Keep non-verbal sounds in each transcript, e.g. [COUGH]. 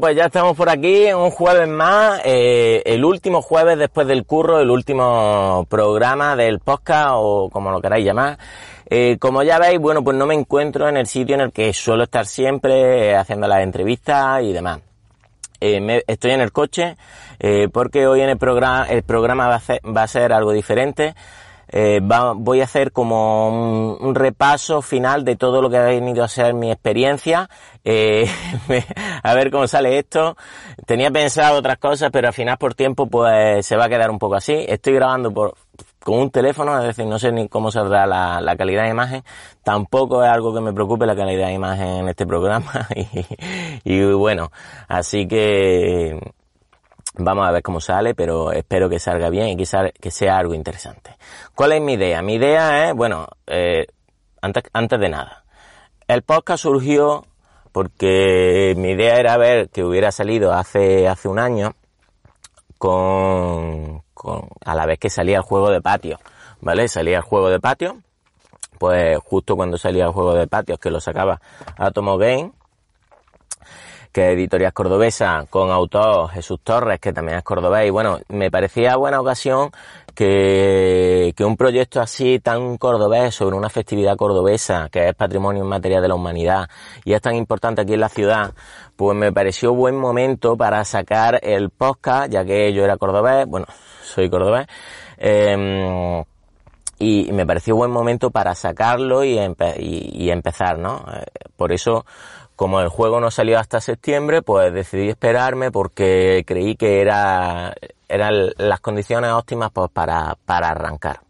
pues ya estamos por aquí, un jueves más, eh, el último jueves después del curro, el último programa del podcast o como lo queráis llamar. Eh, como ya veis, bueno, pues no me encuentro en el sitio en el que suelo estar siempre eh, haciendo las entrevistas y demás. Estoy en el coche porque hoy en el programa el programa va a ser algo diferente. Eh, voy a hacer como un, repaso final de todo lo que ha venido a ser mi experiencia. Eh, [LAUGHS] a ver cómo sale esto. Tenía pensado otras cosas, pero al final por tiempo pues se va a quedar un poco así. Estoy grabando por, con un teléfono, es decir, no sé ni cómo saldrá la, la, calidad de imagen. Tampoco es algo que me preocupe la calidad de imagen en este programa. [LAUGHS] y bueno, así que Vamos a ver cómo sale, pero espero que salga bien y que, que sea algo interesante. ¿Cuál es mi idea? Mi idea es, bueno, eh, antes, antes de nada, el podcast surgió porque mi idea era ver que hubiera salido hace, hace un año con, con, a la vez que salía el juego de patio, ¿vale? Salía el juego de patio, pues justo cuando salía el juego de patio, que lo sacaba Atomo Game, que editorial cordobesa, con autor Jesús Torres, que también es cordobés, y bueno, me parecía buena ocasión que, que un proyecto así tan cordobés sobre una festividad cordobesa, que es patrimonio inmaterial de la humanidad, y es tan importante aquí en la ciudad, pues me pareció buen momento para sacar el podcast, ya que yo era cordobés, bueno, soy cordobés, eh, y me pareció buen momento para sacarlo y empezar, ¿no? Eh, por eso como el juego no salió hasta septiembre, pues decidí esperarme porque creí que era, eran las condiciones óptimas pues, para, para arrancar.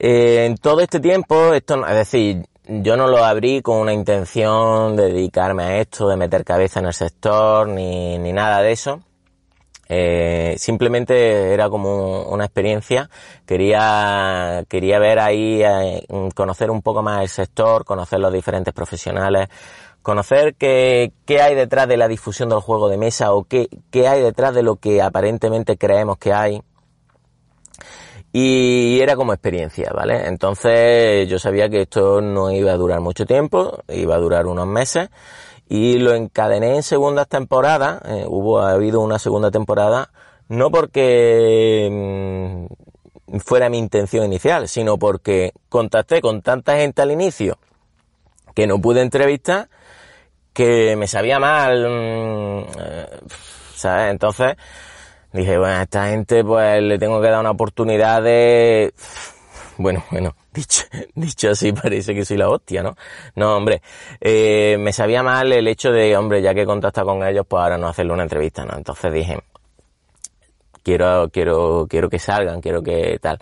Eh, en todo este tiempo, esto, es decir, yo no lo abrí con una intención de dedicarme a esto, de meter cabeza en el sector, ni, ni nada de eso. Eh, simplemente era como una experiencia. Quería, quería ver ahí, eh, conocer un poco más el sector, conocer los diferentes profesionales, conocer qué, qué hay detrás de la difusión del juego de mesa o qué, qué hay detrás de lo que aparentemente creemos que hay. Y era como experiencia, ¿vale? Entonces yo sabía que esto no iba a durar mucho tiempo, iba a durar unos meses y lo encadené en segundas temporadas, eh, hubo, ha habido una segunda temporada, no porque mmm, fuera mi intención inicial, sino porque contacté con tanta gente al inicio que no pude entrevistar, que me sabía mal, mmm, ¿sabes? Entonces dije, bueno, a esta gente pues le tengo que dar una oportunidad de bueno, bueno, [LAUGHS] dicho, dicho así parece que soy la hostia, ¿no? No, hombre, eh, me sabía mal el hecho de, hombre, ya que contacta con ellos, pues ahora no hacerle una entrevista, ¿no? Entonces dije, quiero, quiero, quiero que salgan, quiero que tal.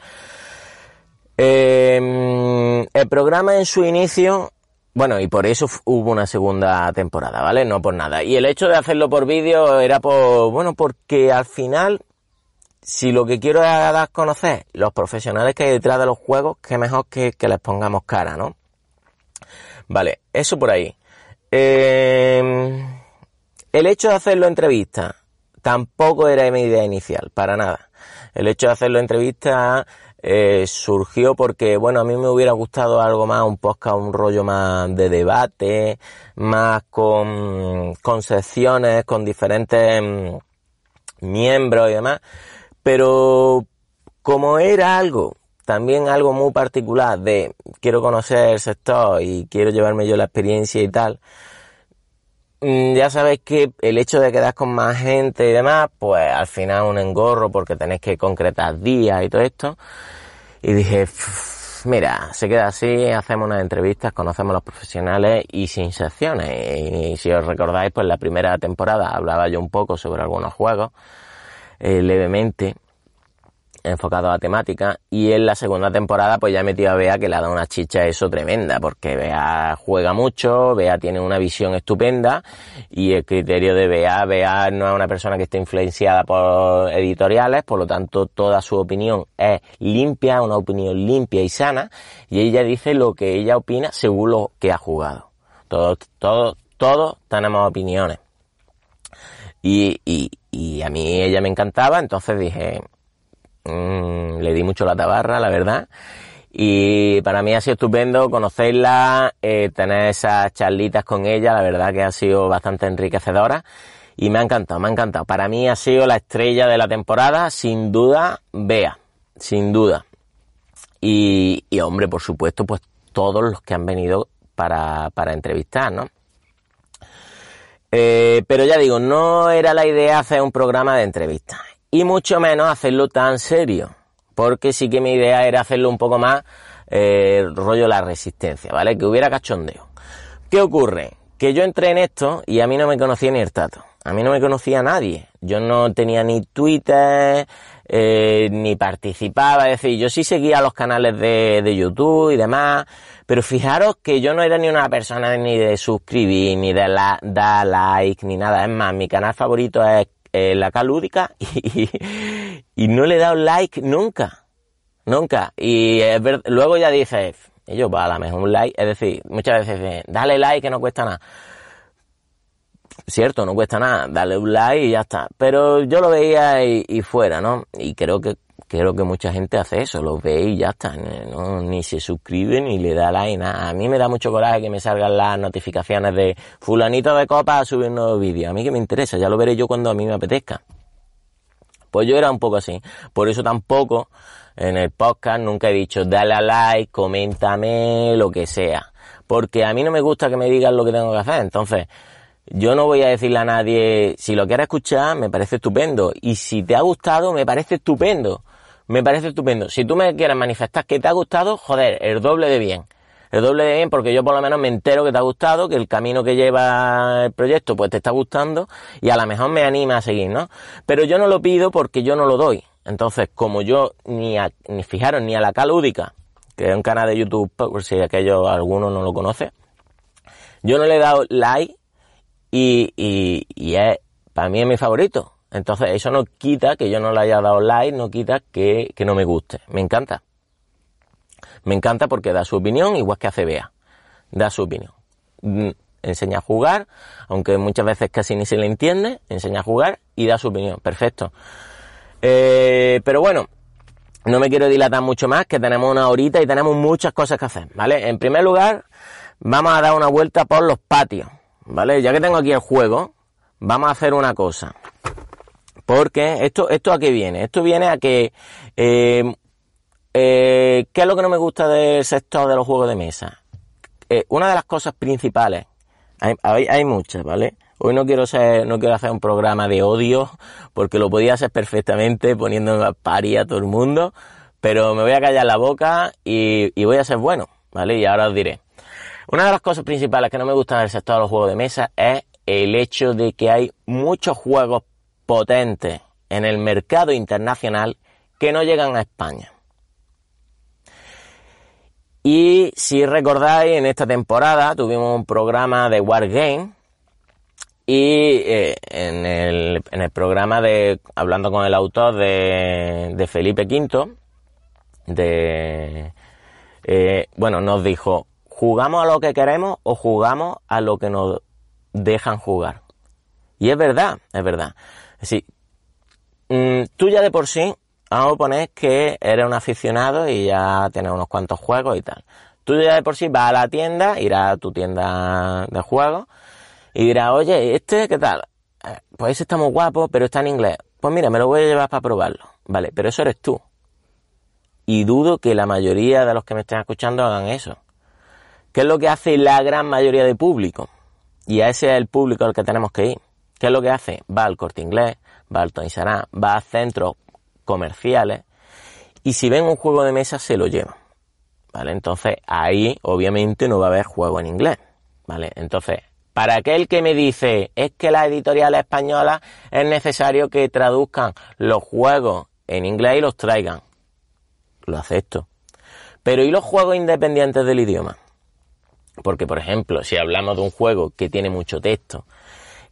Eh, el programa en su inicio, bueno, y por eso hubo una segunda temporada, ¿vale? No por nada. Y el hecho de hacerlo por vídeo era por, bueno, porque al final si lo que quiero es dar conocer los profesionales que hay detrás de los juegos, que mejor que, que les pongamos cara, ¿no? Vale, eso por ahí. Eh, el hecho de hacerlo entrevista tampoco era mi idea inicial, para nada. El hecho de hacerlo entrevista eh, surgió porque, bueno, a mí me hubiera gustado algo más, un podcast, un rollo más de debate, más con, con secciones, con diferentes mm, miembros y demás pero como era algo, también algo muy particular de quiero conocer el sector y quiero llevarme yo la experiencia y tal, mm, ya sabéis que el hecho de quedar con más gente y demás, pues al final un engorro porque tenéis que concretar días y todo esto. Y dije, mira, se queda así, hacemos unas entrevistas, conocemos a los profesionales y sin secciones. Y si os recordáis, pues la primera temporada hablaba yo un poco sobre algunos juegos eh, levemente enfocado a temática y en la segunda temporada pues ya he metido a Bea que le ha dado una chicha eso tremenda porque Bea juega mucho, Bea tiene una visión estupenda y el criterio de Bea, Bea no es una persona que esté influenciada por editoriales, por lo tanto toda su opinión es limpia, una opinión limpia y sana y ella dice lo que ella opina según lo que ha jugado. Todos, todos, todos tenemos opiniones. Y, y, y a mí ella me encantaba, entonces dije, mmm, le di mucho la tabarra, la verdad, Y para mí ha sido estupendo conocerla, eh, tener esas charlitas con ella, la verdad que ha sido bastante enriquecedora y me ha encantado, me ha encantado. Para mí ha sido la estrella de la temporada, sin duda, Bea, sin duda. Y, y hombre, por supuesto, pues todos los que han venido para, para entrevistar, ¿no? Eh, pero ya digo, no era la idea hacer un programa de entrevistas y mucho menos hacerlo tan serio, porque sí que mi idea era hacerlo un poco más eh, rollo la resistencia, ¿vale? Que hubiera cachondeo. ¿Qué ocurre? Que yo entré en esto y a mí no me conocía ni el tato. A mí no me conocía nadie. Yo no tenía ni Twitter, eh, ni participaba. Es decir, yo sí seguía los canales de, de, YouTube y demás. Pero fijaros que yo no era ni una persona ni de suscribir, ni de la, dar like, ni nada. Es más, mi canal favorito es La Calúdica [LAUGHS] y, y, no le he dado like nunca. Nunca. Y ver, luego ya dices, ellos va la mejor un like. Es decir, muchas veces dale like que no cuesta nada cierto, no cuesta nada, darle un like y ya está. Pero yo lo veía y, y, fuera, ¿no? Y creo que creo que mucha gente hace eso, lo ve y ya está, ¿no? ni se suscribe ni le da like, nada. A mí me da mucho coraje que me salgan las notificaciones de fulanito de copa a subir un nuevo vídeo. A mí que me interesa, ya lo veré yo cuando a mí me apetezca. Pues yo era un poco así. Por eso tampoco en el podcast nunca he dicho dale a like, coméntame, lo que sea. Porque a mí no me gusta que me digan lo que tengo que hacer. Entonces, yo no voy a decirle a nadie, si lo quieres escuchar, me parece estupendo. Y si te ha gustado, me parece estupendo. Me parece estupendo. Si tú me quieres manifestar que te ha gustado, joder, el doble de bien. El doble de bien porque yo por lo menos me entero que te ha gustado, que el camino que lleva el proyecto pues te está gustando y a lo mejor me anima a seguir, ¿no? Pero yo no lo pido porque yo no lo doy. Entonces, como yo ni, a, ni fijaros ni a la calúdica, que es un canal de YouTube, por si aquello alguno no lo conoce, yo no le he dado like y, y, y es, para mí es mi favorito. Entonces eso no quita que yo no le haya dado like, no quita que, que no me guste. Me encanta. Me encanta porque da su opinión, igual que hace Bea. Da su opinión. Mm, enseña a jugar, aunque muchas veces casi ni se le entiende, enseña a jugar y da su opinión. Perfecto. Eh, pero bueno, no me quiero dilatar mucho más, que tenemos una horita y tenemos muchas cosas que hacer, ¿vale? En primer lugar, vamos a dar una vuelta por los patios. ¿Vale? Ya que tengo aquí el juego, vamos a hacer una cosa. Porque esto, esto a qué viene? Esto viene a que, eh, eh, ¿qué es lo que no me gusta del sector de los juegos de mesa? Eh, una de las cosas principales, hay, muchas, ¿vale? Hoy no quiero ser, no quiero hacer un programa de odio, porque lo podía hacer perfectamente poniendo a pari a todo el mundo, pero me voy a callar la boca y, y voy a ser bueno, ¿vale? Y ahora os diré. Una de las cosas principales que no me gusta del sector de los juegos de mesa es el hecho de que hay muchos juegos potentes en el mercado internacional que no llegan a España. Y si recordáis, en esta temporada tuvimos un programa de Wargame y eh, en, el, en, el, programa de, hablando con el autor de, de Felipe V, de, eh, bueno, nos dijo, ¿Jugamos a lo que queremos o jugamos a lo que nos dejan jugar? Y es verdad, es verdad. Es decir, mmm, tú ya de por sí, vamos a poner que eres un aficionado y ya tienes unos cuantos juegos y tal. Tú ya de por sí vas a la tienda, irás a tu tienda de juegos y dirás, oye, ¿este qué tal? Eh, pues ese está muy guapo, pero está en inglés. Pues mira, me lo voy a llevar para probarlo. Vale, pero eso eres tú. Y dudo que la mayoría de los que me estén escuchando hagan eso. ¿Qué es lo que hace la gran mayoría de público? Y a ese es el público al que tenemos que ir. ¿Qué es lo que hace? Va al corte inglés, va al Tony Sará, va a centros comerciales y si ven un juego de mesa se lo llevan. ¿Vale? Entonces ahí obviamente no va a haber juego en inglés. ¿Vale? Entonces, para aquel que me dice es que las editoriales españolas es necesario que traduzcan los juegos en inglés y los traigan. Lo acepto. Pero ¿y los juegos independientes del idioma? Porque, por ejemplo, si hablamos de un juego que tiene mucho texto,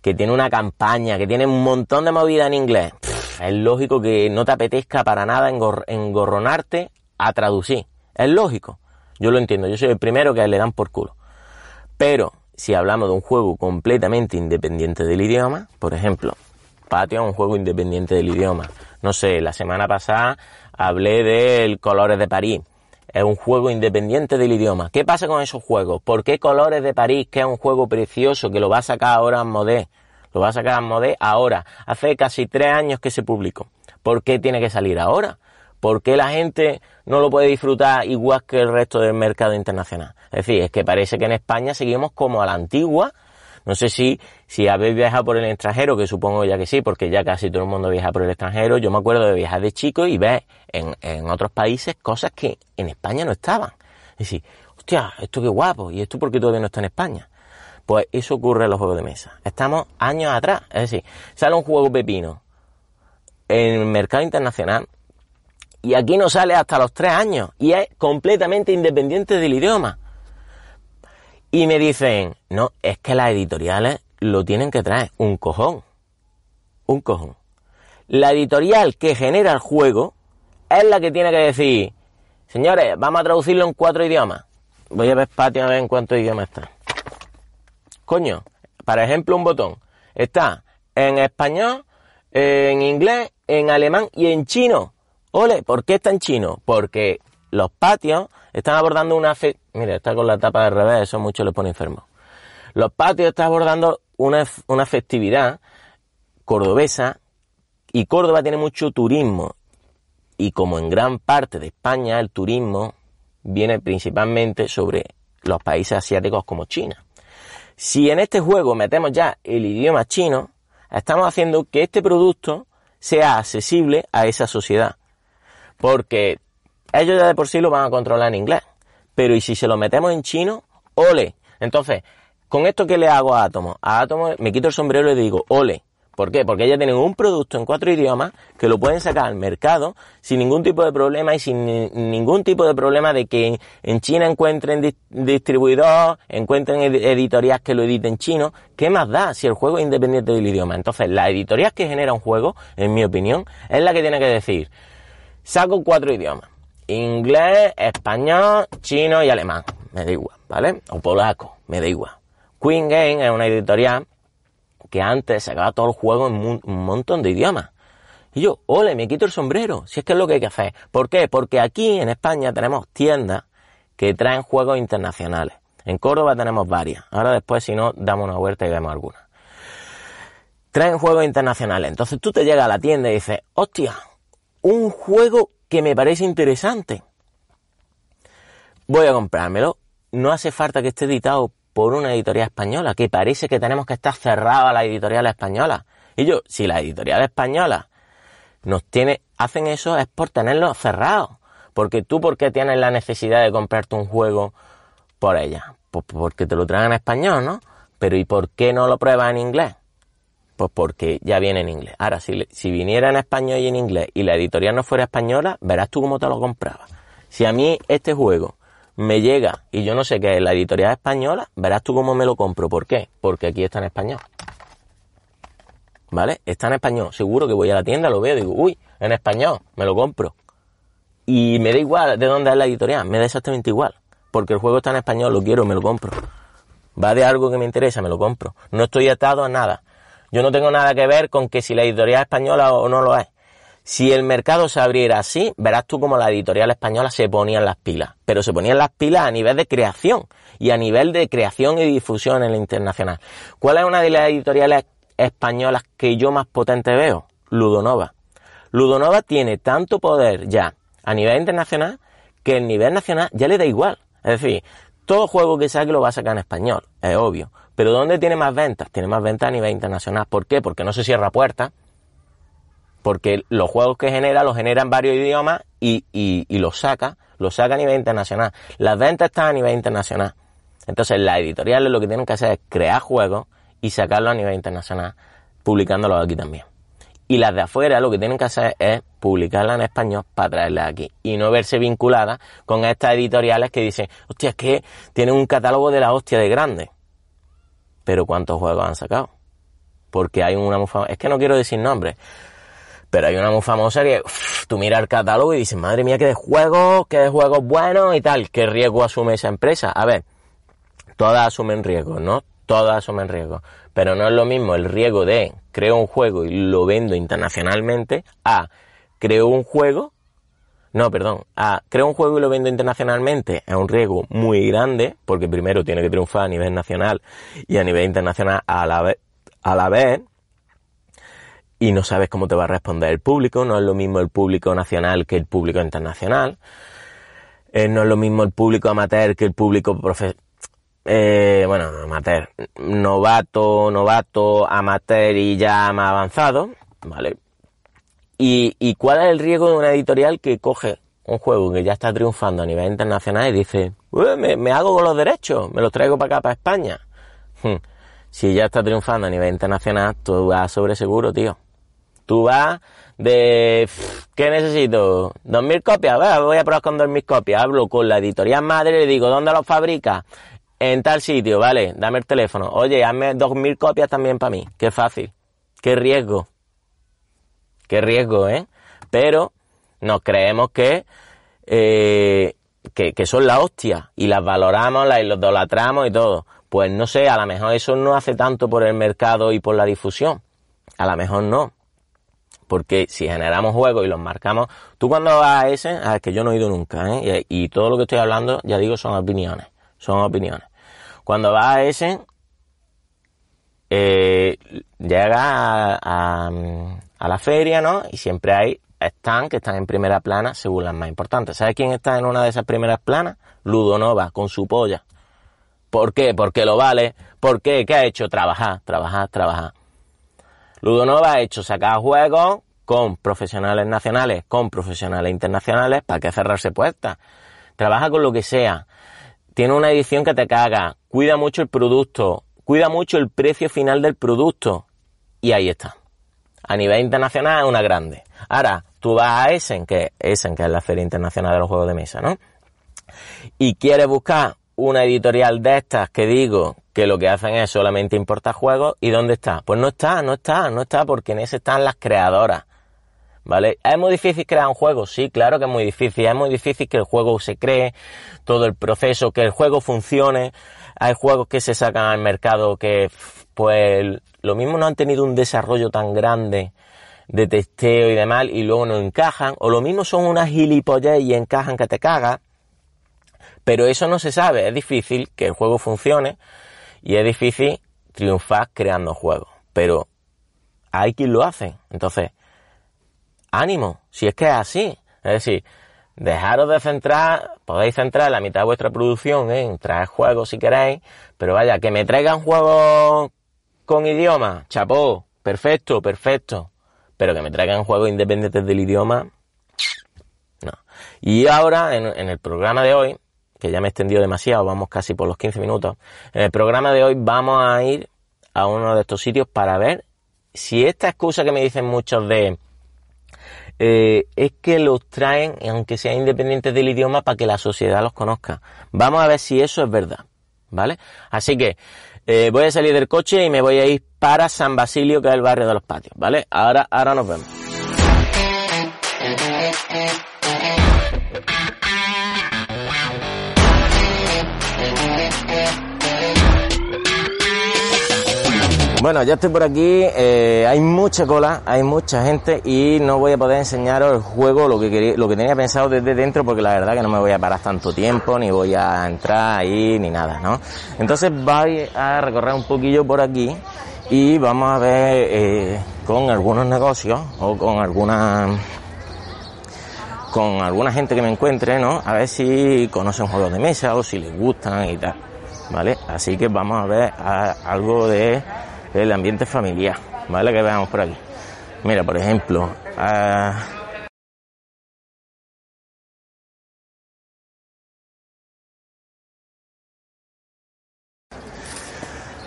que tiene una campaña, que tiene un montón de movida en inglés, es lógico que no te apetezca para nada engorronarte a traducir. Es lógico. Yo lo entiendo. Yo soy el primero que le dan por culo. Pero, si hablamos de un juego completamente independiente del idioma, por ejemplo, Patio es un juego independiente del idioma. No sé, la semana pasada hablé del Colores de París es un juego independiente del idioma. ¿Qué pasa con esos juegos? ¿Por qué Colores de París, que es un juego precioso, que lo va a sacar ahora Modé? Lo va a sacar Modé ahora. Hace casi tres años que se publicó. ¿Por qué tiene que salir ahora? ¿Por qué la gente no lo puede disfrutar igual que el resto del mercado internacional? Es decir, es que parece que en España seguimos como a la antigua. No sé si, si habéis viajado por el extranjero, que supongo ya que sí, porque ya casi todo el mundo viaja por el extranjero. Yo me acuerdo de viajar de chico y ver en, en otros países cosas que en España no estaban. Es decir, hostia, esto qué guapo, y esto porque todavía no está en España. Pues eso ocurre en los juegos de mesa. Estamos años atrás. Es decir, sale un juego pepino en el mercado internacional y aquí no sale hasta los tres años y es completamente independiente del idioma. Y me dicen, no, es que las editoriales lo tienen que traer, un cojón, un cojón. La editorial que genera el juego es la que tiene que decir, señores, vamos a traducirlo en cuatro idiomas. Voy a ver patio a ver en cuántos idiomas está. Coño, para ejemplo, un botón. Está en español, en inglés, en alemán y en chino. Ole, ¿por qué está en chino? Porque los patios están abordando una fe... Mira, está con la tapa de revés, eso mucho le pone enfermo. Los patios están abordando una, una festividad cordobesa y Córdoba tiene mucho turismo. Y como en gran parte de España el turismo viene principalmente sobre los países asiáticos como China. Si en este juego metemos ya el idioma chino, estamos haciendo que este producto sea accesible a esa sociedad. Porque ellos ya de por sí lo van a controlar en inglés. Pero y si se lo metemos en chino, ole. Entonces, con esto que le hago a Atomo, a Atomo me quito el sombrero y le digo, ole. ¿Por qué? Porque ellos tienen un producto en cuatro idiomas que lo pueden sacar al mercado sin ningún tipo de problema y sin ningún tipo de problema de que en China encuentren distribuidores, encuentren editoriales que lo editen chino. ¿Qué más da si el juego es independiente del idioma? Entonces, la editorial que genera un juego, en mi opinión, es la que tiene que decir, saco cuatro idiomas. Inglés, español, chino y alemán. Me da igual, ¿vale? O polaco, me da igual. Queen Game es una editorial que antes sacaba todo el juego en un montón de idiomas. Y yo, ole, me quito el sombrero, si es que es lo que hay que hacer. ¿Por qué? Porque aquí en España tenemos tiendas que traen juegos internacionales. En Córdoba tenemos varias. Ahora después, si no, damos una vuelta y vemos algunas. Traen juegos internacionales. Entonces tú te llegas a la tienda y dices, hostia, un juego que me parece interesante. Voy a comprármelo. No hace falta que esté editado por una editorial española, que parece que tenemos que estar cerrados a la editorial española. Y yo, si la editorial española nos tiene, hacen eso es por tenerlo cerrado. Porque tú, ¿por qué tienes la necesidad de comprarte un juego por ella? Pues porque te lo traen en español, ¿no? Pero ¿y por qué no lo pruebas en inglés? Pues porque ya viene en inglés. Ahora, si, si viniera en español y en inglés y la editorial no fuera española, verás tú cómo te lo comprabas. Si a mí este juego me llega y yo no sé qué es la editorial española, verás tú cómo me lo compro. ¿Por qué? Porque aquí está en español. ¿Vale? Está en español. Seguro que voy a la tienda, lo veo digo, uy, en español, me lo compro. Y me da igual de dónde es la editorial, me da exactamente igual. Porque el juego está en español, lo quiero, me lo compro. Va de algo que me interesa, me lo compro. No estoy atado a nada. Yo no tengo nada que ver con que si la editorial española o no lo es. Si el mercado se abriera así, verás tú como la editorial española se ponían las pilas. Pero se ponían las pilas a nivel de creación y a nivel de creación y difusión en el internacional. ¿Cuál es una de las editoriales españolas que yo más potente veo? Ludonova. Ludonova tiene tanto poder ya a nivel internacional que el nivel nacional ya le da igual. Es decir, todo juego que saque lo va a sacar en español, es obvio. Pero ¿dónde tiene más ventas? Tiene más ventas a nivel internacional. ¿Por qué? Porque no se cierra puertas. Porque los juegos que genera los genera en varios idiomas y, y, los saca, los saca a nivel internacional. Las ventas están a nivel internacional. Entonces las editoriales lo que tienen que hacer es crear juegos y sacarlos a nivel internacional, publicándolos aquí también. Y las de afuera lo que tienen que hacer es publicarlas en español para traerlas aquí. Y no verse vinculadas con estas editoriales que dicen, hostia, es que tienen un catálogo de la hostia de grande pero ¿cuántos juegos han sacado? Porque hay una muy famosa, es que no quiero decir nombres, pero hay una muy famosa que tú miras el catálogo y dices, madre mía, qué de juegos, qué de juegos buenos y tal, qué riesgo asume esa empresa. A ver, todas asumen riesgos, ¿no? Todas asumen riesgos, pero no es lo mismo el riesgo de creo un juego y lo vendo internacionalmente a creo un juego, no, perdón, a creo un juego y lo vendo internacionalmente es un riesgo muy grande, porque primero tiene que triunfar a nivel nacional y a nivel internacional a la vez, a la vez y no sabes cómo te va a responder el público, no es lo mismo el público nacional que el público internacional, eh, no es lo mismo el público amateur que el público profe eh, bueno, amateur, novato, novato, amateur y ya más avanzado, ¿vale? ¿Y, y cuál es el riesgo de una editorial que coge un juego que ya está triunfando a nivel internacional y dice, me, me, hago con los derechos, me los traigo para acá, para España? Hmm. Si ya está triunfando a nivel internacional, tú vas sobre seguro, tío. Tú vas de, ¿qué necesito? ¿Dos mil copias? voy a probar con dos mil copias. Hablo con la editorial madre y le digo, ¿dónde los fabrica? En tal sitio, vale, dame el teléfono. Oye, hazme dos mil copias también para mí. Qué fácil. Qué riesgo. Qué riesgo, ¿eh? Pero nos creemos que, eh, que, que son la hostia y las valoramos, las idolatramos y todo. Pues no sé, a lo mejor eso no hace tanto por el mercado y por la difusión. A lo mejor no. Porque si generamos juegos y los marcamos, tú cuando vas a ese, a que yo no he ido nunca, ¿eh? y, todo lo que estoy hablando, ya digo, son opiniones, son opiniones. Cuando vas a ese, eh, llega a, la feria, ¿no? Y siempre hay stands que están en primera plana según las más importantes. ¿Sabes quién está en una de esas primeras planas? Ludonova, con su polla. ¿Por qué? Porque lo vale. ¿Por qué? ¿Qué ha hecho? Trabajar, trabajar, trabajar. Ludonova ha hecho sacar juegos con profesionales nacionales, con profesionales internacionales, para que cerrarse puertas. Trabaja con lo que sea. Tiene una edición que te caga. Cuida mucho el producto. Cuida mucho el precio final del producto. Y ahí está. A nivel internacional es una grande. Ahora, tú vas a Essen, que Essen, que es la Feria Internacional de los Juegos de Mesa, ¿no? Y quieres buscar una editorial de estas que digo que lo que hacen es solamente importar juegos, ¿y dónde está? Pues no está, no está, no está, porque en ese están las creadoras. ¿Vale? ¿Es muy difícil crear un juego? Sí, claro que es muy difícil. Es muy difícil que el juego se cree, todo el proceso, que el juego funcione. Hay juegos que se sacan al mercado que, pues, lo mismo no han tenido un desarrollo tan grande de testeo y demás y luego no encajan. O lo mismo son unas gilipollez y encajan que te cagas. Pero eso no se sabe, es difícil que el juego funcione y es difícil triunfar creando juegos. Pero hay quien lo hace. Entonces, ánimo, si es que es así. Es decir, dejaros de centrar, podéis centrar la mitad de vuestra producción en traer juegos si queréis, pero vaya, que me traigan juegos con idioma, chapó, perfecto, perfecto. Pero que me traigan juegos independientes del idioma, no. Y ahora, en, el programa de hoy, que ya me he extendido demasiado, vamos casi por los 15 minutos. En el programa de hoy vamos a ir a uno de estos sitios para ver si esta excusa que me dicen muchos de eh, es que los traen, aunque sean independientes del idioma, para que la sociedad los conozca. Vamos a ver si eso es verdad, ¿vale? Así que eh, voy a salir del coche y me voy a ir para San Basilio, que es el barrio de los patios, ¿vale? Ahora, ahora nos vemos. Bueno, ya estoy por aquí, eh, hay mucha cola, hay mucha gente y no voy a poder enseñaros el juego, lo que quería, lo que tenía pensado desde dentro, porque la verdad que no me voy a parar tanto tiempo, ni voy a entrar ahí, ni nada, ¿no? Entonces voy a recorrer un poquillo por aquí y vamos a ver eh, con algunos negocios o con alguna con alguna gente que me encuentre, ¿no? A ver si conocen juegos de mesa o si les gustan y tal, ¿vale? Así que vamos a ver algo de el ambiente familiar, ¿vale? Que veamos por aquí. Mira, por ejemplo, ah,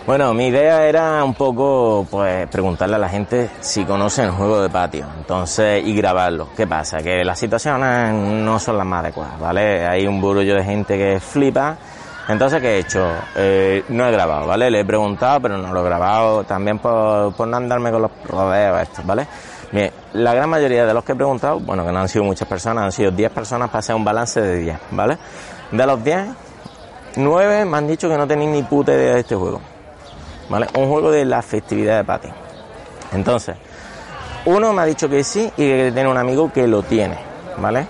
Bueno, mi idea era un poco, pues, preguntarle a la gente si conocen el juego de patio, entonces, y grabarlo. ¿Qué pasa? Que las situaciones no son las más adecuadas, ¿vale? Hay un burullo de gente que flipa entonces, ¿qué he hecho? Eh, no he grabado, ¿vale? Le he preguntado, pero no lo he grabado, también por, por no andarme con los rodeos estos, ¿vale? Bien, la gran mayoría de los que he preguntado, bueno, que no han sido muchas personas, han sido 10 personas para hacer un balance de 10, ¿vale? De los 10, 9 me han dicho que no tenéis ni puta idea de este juego, ¿vale? Un juego de la festividad de Patty. Entonces, uno me ha dicho que sí y que tiene un amigo que lo tiene, ¿vale?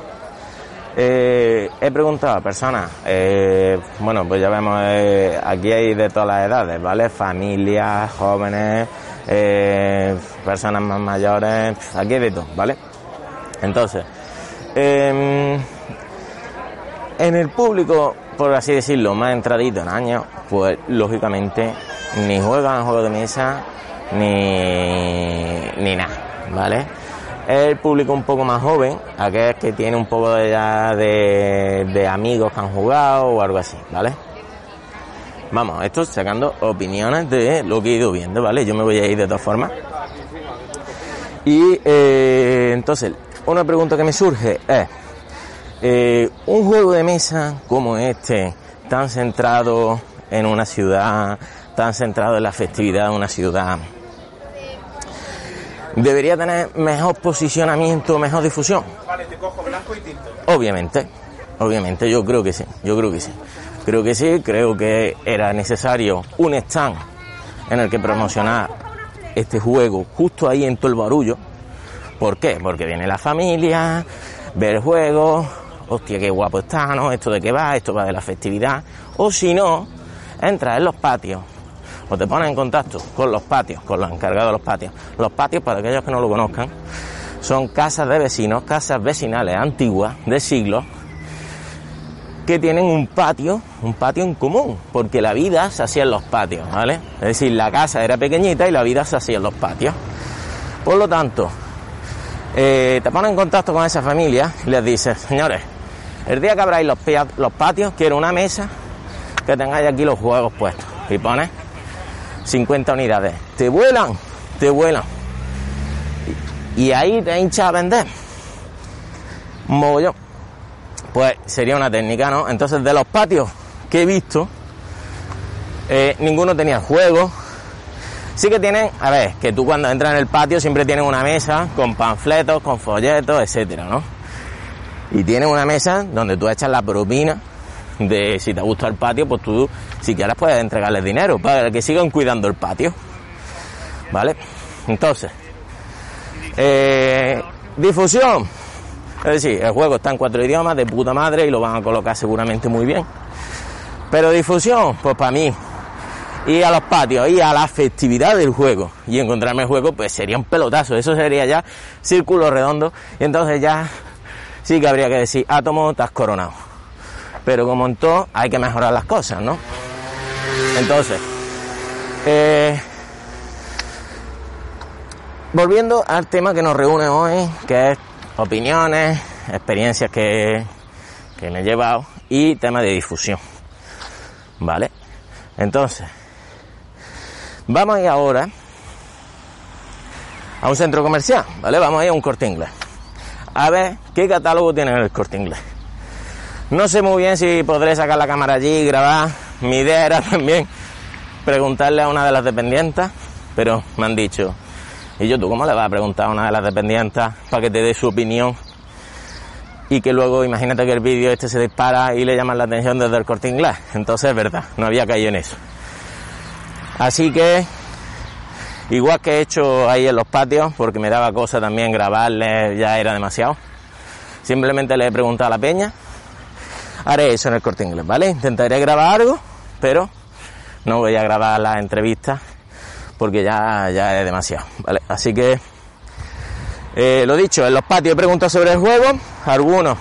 Eh, he preguntado a personas, eh, bueno, pues ya vemos, eh, aquí hay de todas las edades, ¿vale? Familias, jóvenes, personas más mayores, aquí hay de todo, ¿vale? Entonces, em, en el público, por así decirlo, más entradito en años, pues lógicamente ni juegan juegos de mesa ni, ni nada, ¿vale? El público un poco más joven, aquel que tiene un poco de, ya de, amigos que han jugado o algo así, ¿vale? Vamos, esto sacando opiniones de lo que he ido viendo, ¿vale? Yo me voy a ir de todas formas. Y eh, entonces, una pregunta que me surge es, eh, un juego de mesa como este, tan centrado en una ciudad, tan centrado en la festividad de una ciudad, debería tener mejor posicionamiento, mejor difusión. Vale, te cojo blanco y tinto. Obviamente, obviamente, yo creo que sí, yo creo que sí. Creo que sí, creo que era necesario un stand en el que promocionar este juego justo ahí en todo el barullo. ¿Por qué? Porque viene la familia, ver el juego, hostia, qué guapo está, ¿no? Esto de qué va, esto va de la festividad. O si no, entra en los patios o te pones en contacto con los patios, con los encargados de los patios. Los patios, para aquellos que no lo conozcan, son casas de vecinos, casas vecinales antiguas, de siglos, que tienen un patio, un patio en común, porque la vida se hacía en los patios, ¿vale? Es decir, la casa era pequeñita y la vida se hacía en los patios. Por lo tanto, eh, te pones en contacto con esa familia y les dices, señores, el día que abráis los, los patios, quiero una mesa que tengáis aquí los juegos puestos. Y pones 50 unidades. Te vuelan, te vuelan. Y ahí te hinchas a vender. Mogollón. Pues sería una técnica, ¿no? Entonces, de los patios que he visto, eh, ninguno tenía juego. Sí que tienen, a ver, que tú cuando entras en el patio siempre tienes una mesa con panfletos, con folletos, etcétera, ¿no? Y tienes una mesa donde tú echas la propina de si te gusta el patio, pues tú si quieres puedes entregarles dinero para que sigan cuidando el patio. ¿Vale? Entonces, eh, difusión. Es decir, el juego está en cuatro idiomas de puta madre y lo van a colocar seguramente muy bien. Pero difusión, pues para mí, ir a los patios, y a la festividad del juego y encontrarme el juego, pues sería un pelotazo. Eso sería ya círculo redondo. Y entonces ya sí que habría que decir, átomo, te has coronado pero como en todo hay que mejorar las cosas, ¿no? Entonces, eh, volviendo al tema que nos reúne hoy, que es opiniones, experiencias que, que me he llevado y tema de difusión, ¿vale? Entonces, vamos a ir ahora a un centro comercial, ¿vale? Vamos a ir a un corte inglés. A ver qué catálogo tiene el corte inglés. No sé muy bien si podré sacar la cámara allí y grabar. Mi idea era también preguntarle a una de las dependientes, pero me han dicho, ¿y yo tú cómo le vas a preguntar a una de las dependientes para que te dé su opinión? Y que luego imagínate que el vídeo este se dispara y le llaman la atención desde el corte inglés. Entonces es verdad, no había caído en eso. Así que, igual que he hecho ahí en los patios, porque me daba cosa también grabarle, ya era demasiado. Simplemente le he preguntado a la peña haré eso en el corte inglés, ¿vale? Intentaré grabar algo, pero no voy a grabar la entrevista porque ya, ya es demasiado, ¿vale? Así que, eh, lo dicho, en los patios he preguntado sobre el juego, algunos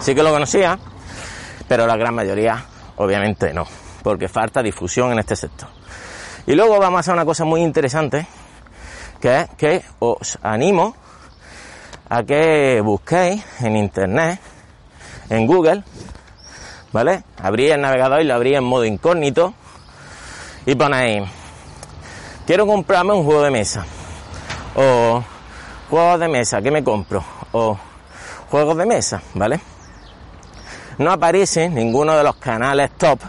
sí que lo conocía, pero la gran mayoría obviamente no, porque falta difusión en este sector. Y luego vamos a una cosa muy interesante, que es que os animo a que busquéis en internet en Google, ¿vale? Abrí el navegador y lo abrí en modo incógnito y ponéis, quiero comprarme un juego de mesa o juegos de mesa, ¿qué me compro? O juegos de mesa, ¿vale? No aparece ninguno de los canales top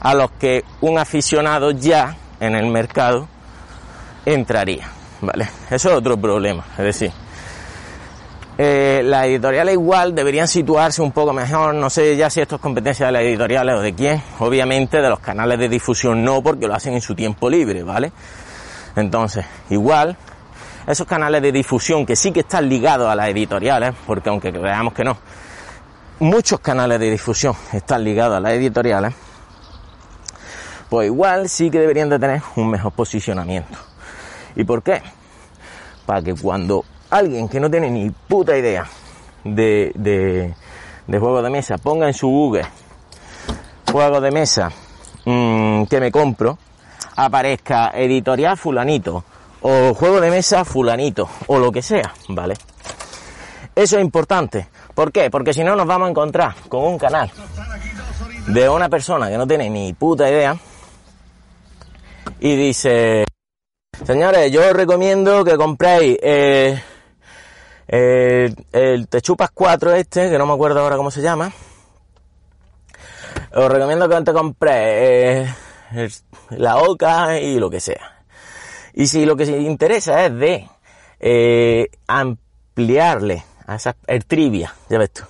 a los que un aficionado ya en el mercado entraría, ¿vale? Eso es otro problema, es decir, eh, las editoriales igual deberían situarse un poco mejor, no sé ya si esto es competencia de las editoriales o de quién, obviamente de los canales de difusión no, porque lo hacen en su tiempo libre, ¿vale? Entonces, igual, esos canales de difusión que sí que están ligados a las editoriales, porque aunque veamos que no, muchos canales de difusión están ligados a las editoriales, pues igual sí que deberían de tener un mejor posicionamiento. ¿Y por qué? Para que cuando alguien que no tiene ni puta idea de, de, de juegos de mesa ponga en su Google juego de mesa mmm, que me compro, aparezca editorial fulanito o juego de mesa fulanito o lo que sea, ¿vale? Eso es importante. ¿Por qué? Porque si no nos vamos a encontrar con un canal de una persona que no tiene ni puta idea y dice, señores, yo os recomiendo que compréis eh, el, el Te Chupas 4 este, que no me acuerdo ahora cómo se llama. Os recomiendo que te compréis eh, la OCA y lo que sea. Y si lo que se interesa es de eh, ampliarle a esa el trivia, ya ves tú.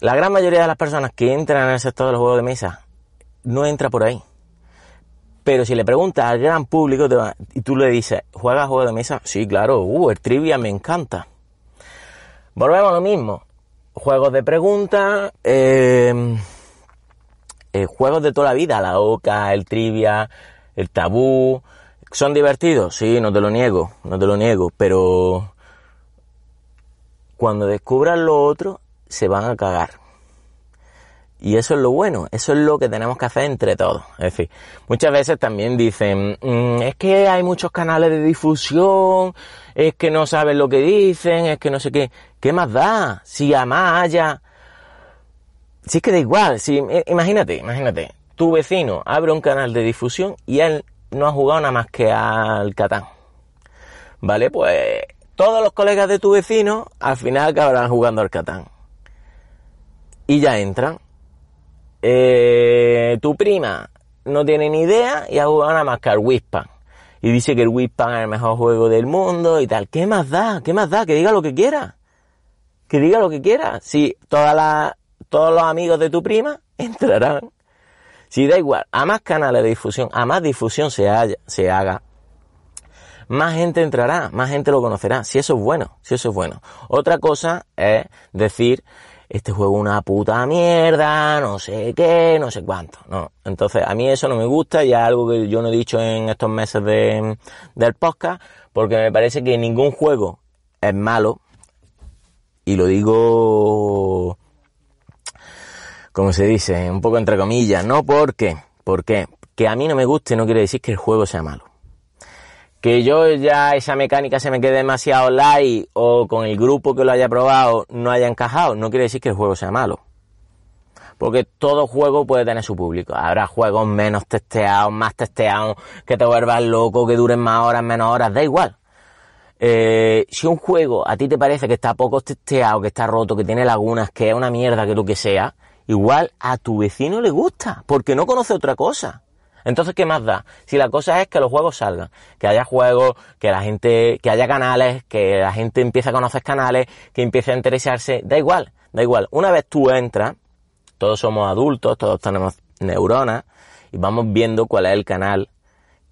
La gran mayoría de las personas que entran en el sector de los juegos de mesa no entra por ahí. Pero si le preguntas al gran público y tú le dices, ¿juegas juegos de mesa? Sí, claro, uh, el trivia me encanta. Volvemos a lo mismo. Juegos de preguntas, eh, eh, juegos de toda la vida, la OCA, el trivia, el tabú. ¿Son divertidos? Sí, no te lo niego, no te lo niego, pero cuando descubran lo otro, se van a cagar. Y eso es lo bueno, eso es lo que tenemos que hacer entre todos. Es decir, muchas veces también dicen, mm, es que hay muchos canales de difusión, es que no saben lo que dicen, es que no sé qué. ¿Qué más da? Si además haya... Si es que da igual, si, eh, imagínate, imagínate, tu vecino abre un canal de difusión y él no ha jugado nada más que al Catán. ¿Vale? Pues todos los colegas de tu vecino al final acabarán jugando al Catán. Y ya entran eh, tu prima no tiene ni idea y ha jugado nada más que. Y dice que el Wispan es el mejor juego del mundo y tal. ¿Qué más da? ¿Qué más da? Que diga lo que quiera. Que diga lo que quiera. Si todas las, todos los amigos de tu prima [LAUGHS] entrarán. Si da igual, a más canales de difusión, a más difusión se haga, más gente entrará, más gente lo conocerá. Si eso es bueno, si eso es bueno. Otra cosa es decir, este juego es una puta mierda, no sé qué, no sé cuánto, no. Entonces, a mí eso no me gusta y es algo que yo no he dicho en estos meses de, del podcast, porque me parece que ningún juego es malo, y lo digo, como se dice, un poco entre comillas, no porque, porque que a mí no me guste no quiere decir que el juego sea malo que yo ya esa mecánica se me quede demasiado light o con el grupo que lo haya probado no haya encajado, no quiere decir que el juego sea malo. Porque todo juego puede tener su público. Habrá juegos menos testeados, más testeados, que te vuelvas loco, que duren más horas, menos horas, da igual. Eh, si un juego a ti te parece que está poco testeado, que está roto, que tiene lagunas, que es una mierda, que lo que sea, igual a tu vecino le gusta, porque no conoce otra cosa. Entonces, ¿qué más da? Si la cosa es que los juegos salgan, que haya juegos, que la gente, que haya canales, que la gente empiece a conocer canales, que empiece a interesarse, da igual, da igual. Una vez tú entras, todos somos adultos, todos tenemos neuronas, y vamos viendo cuál es el canal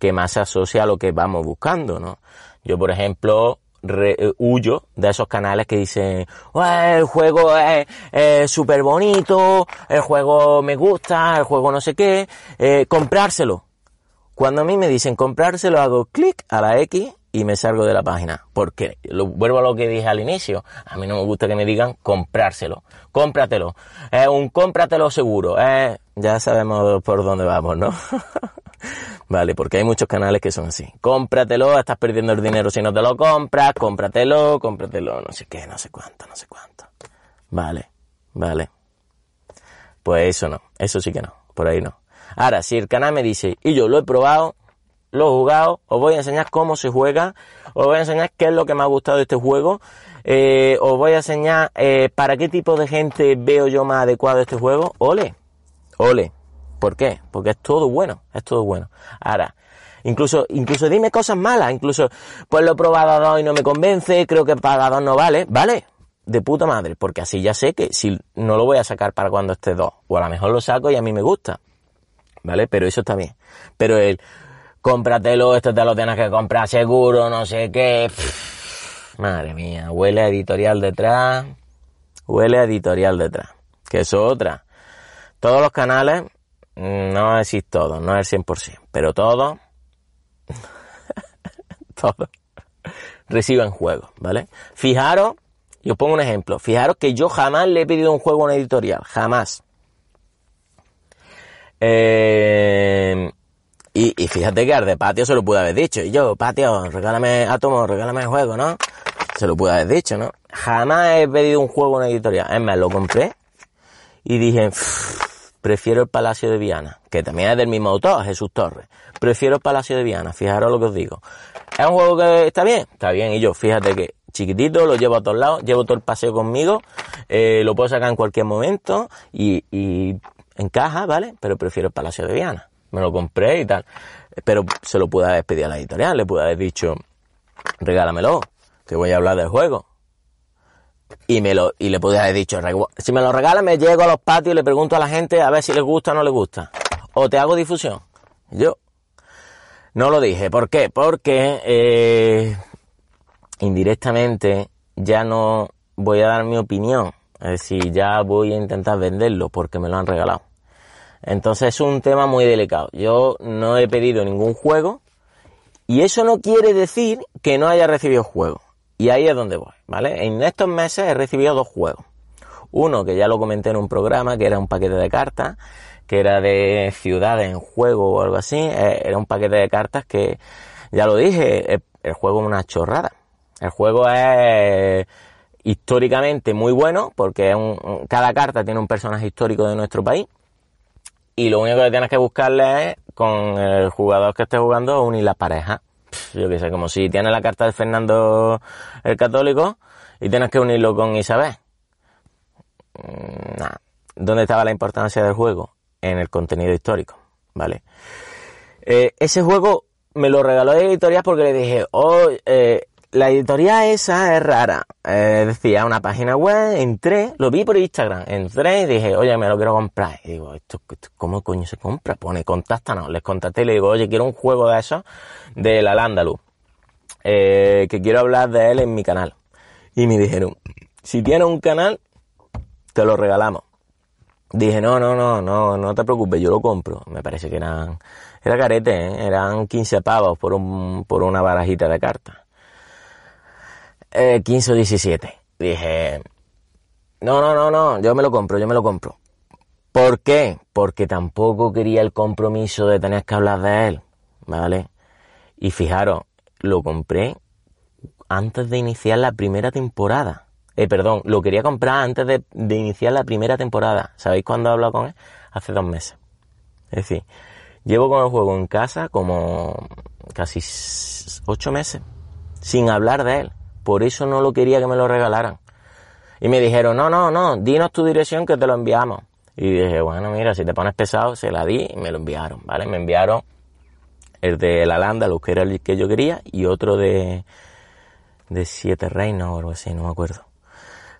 que más se asocia a lo que vamos buscando, ¿no? Yo, por ejemplo, eh, huyo de esos canales que dicen, el juego es súper bonito, el juego me gusta, el juego no sé qué, eh, comprárselo. Cuando a mí me dicen comprárselo, hago clic a la X y me salgo de la página. Porque, vuelvo a lo que dije al inicio, a mí no me gusta que me digan comprárselo. Cómpratelo. Es un cómpratelo seguro. Ya sabemos por dónde vamos, ¿no? [LAUGHS] ¿vale? Porque hay muchos canales que son así. Cómpratelo, estás perdiendo el dinero si no te lo compras, cómpratelo, cómpratelo, no sé qué, no sé cuánto, no sé cuánto. Vale, vale. Pues eso no, eso sí que no, por ahí no. Ahora, si el canal me dice, y yo lo he probado, lo he jugado, os voy a enseñar cómo se juega, os voy a enseñar qué es lo que me ha gustado de este juego, eh, os voy a enseñar eh, para qué tipo de gente veo yo más adecuado este juego, ole, ole, ¿Por qué? Porque es todo bueno, es todo bueno. Ahora, incluso, incluso dime cosas malas, incluso, pues lo he probado dos y no me convence, creo que para dos no vale, vale, de puta madre, porque así ya sé que si no lo voy a sacar para cuando esté dos, o a lo mejor lo saco y a mí me gusta, ¿vale? Pero eso está bien. Pero el, cómpratelo, esto te lo tienes que comprar seguro, no sé qué, madre mía, huele a editorial detrás, huele a editorial detrás. Que eso otra. Todos los canales, mm, no decir todos, no es el 100%, pero todos, [LAUGHS] todos, reciben juegos, ¿vale? Fijaros, y os pongo un ejemplo, fijaros que yo jamás le he pedido un juego a una editorial, jamás. Eh, y, y, fíjate que al de patio se lo pude haber dicho. Y yo, patio, regálame átomo, regálame el juego, ¿no? Se lo pude haber dicho, ¿no? Jamás he pedido un juego en una editorial. Es más, lo compré y dije, prefiero el Palacio de Viana, que también es del mismo autor, Jesús Torres. Prefiero el Palacio de Viana, fijaros lo que os digo. ¿Es un juego que está bien? Está bien, y yo, fíjate que chiquitito, lo llevo a todos lados, llevo todo el paseo conmigo, eh, lo puedo sacar en cualquier momento y, y encaja, ¿vale? Pero prefiero el Palacio de Viana. Me lo compré y tal. Pero se lo pude haber pedido a la editorial, le pude haber dicho, regálamelo, que voy a hablar del juego. Y me lo, y le pude haber dicho, si me lo regala me llego a los patios y le pregunto a la gente a ver si les gusta o no les gusta. O te hago difusión. Yo no lo dije. ¿Por qué? Porque eh, indirectamente ya no voy a dar mi opinión. Es decir, ya voy a intentar venderlo porque me lo han regalado. Entonces es un tema muy delicado. Yo no he pedido ningún juego y eso no quiere decir que no haya recibido juego. Y ahí es donde voy, ¿vale? En estos meses he recibido dos juegos. Uno que ya lo comenté en un programa, que era un paquete de cartas, que era de ciudades en juego o algo así. Eh, era un paquete de cartas que, ya lo dije, el juego es una chorrada. El juego es históricamente muy bueno porque un, cada carta tiene un personaje histórico de nuestro país y lo único que tienes que buscarle es con el jugador que esté jugando unir las parejas. Yo qué sé, como si tienes la carta de Fernando el Católico y tienes que unirlo con Isabel. Mm, nah. ¿Dónde estaba la importancia del juego? En el contenido histórico, ¿vale? Eh, ese juego me lo regaló de editorial porque le dije, oh, eh, la editorial esa es rara. Eh, decía una página web, entré, lo vi por Instagram, entré y dije, oye, me lo quiero comprar. Y digo, ¿esto, cómo coño se compra? Pone, contáctanos. Les contacté y le digo, oye, quiero un juego de esos de la Lándalus, eh, que quiero hablar de él en mi canal. Y me dijeron, si tienes un canal, te lo regalamos. Dije, no, no, no, no, no te preocupes, yo lo compro. Me parece que eran, era carete, ¿eh? eran 15 pavos por un, por una barajita de cartas eh, 15 o 17. Dije, no, no, no, no, yo me lo compro, yo me lo compro. ¿Por qué? Porque tampoco quería el compromiso de tener que hablar de él, ¿vale? Y fijaros, lo compré antes de iniciar la primera temporada. Eh, perdón, lo quería comprar antes de, de iniciar la primera temporada. ¿Sabéis cuándo he hablado con él? Hace dos meses. Es decir, llevo con el juego en casa como casi ocho meses, sin hablar de él. Por eso no lo quería que me lo regalaran. Y me dijeron, no, no, no, dinos tu dirección que te lo enviamos. Y dije, bueno, mira, si te pones pesado, se la di y me lo enviaron, ¿vale? Me enviaron el de la Landa, que era el que yo quería, y otro de, de Siete Reinos o algo así, no me acuerdo.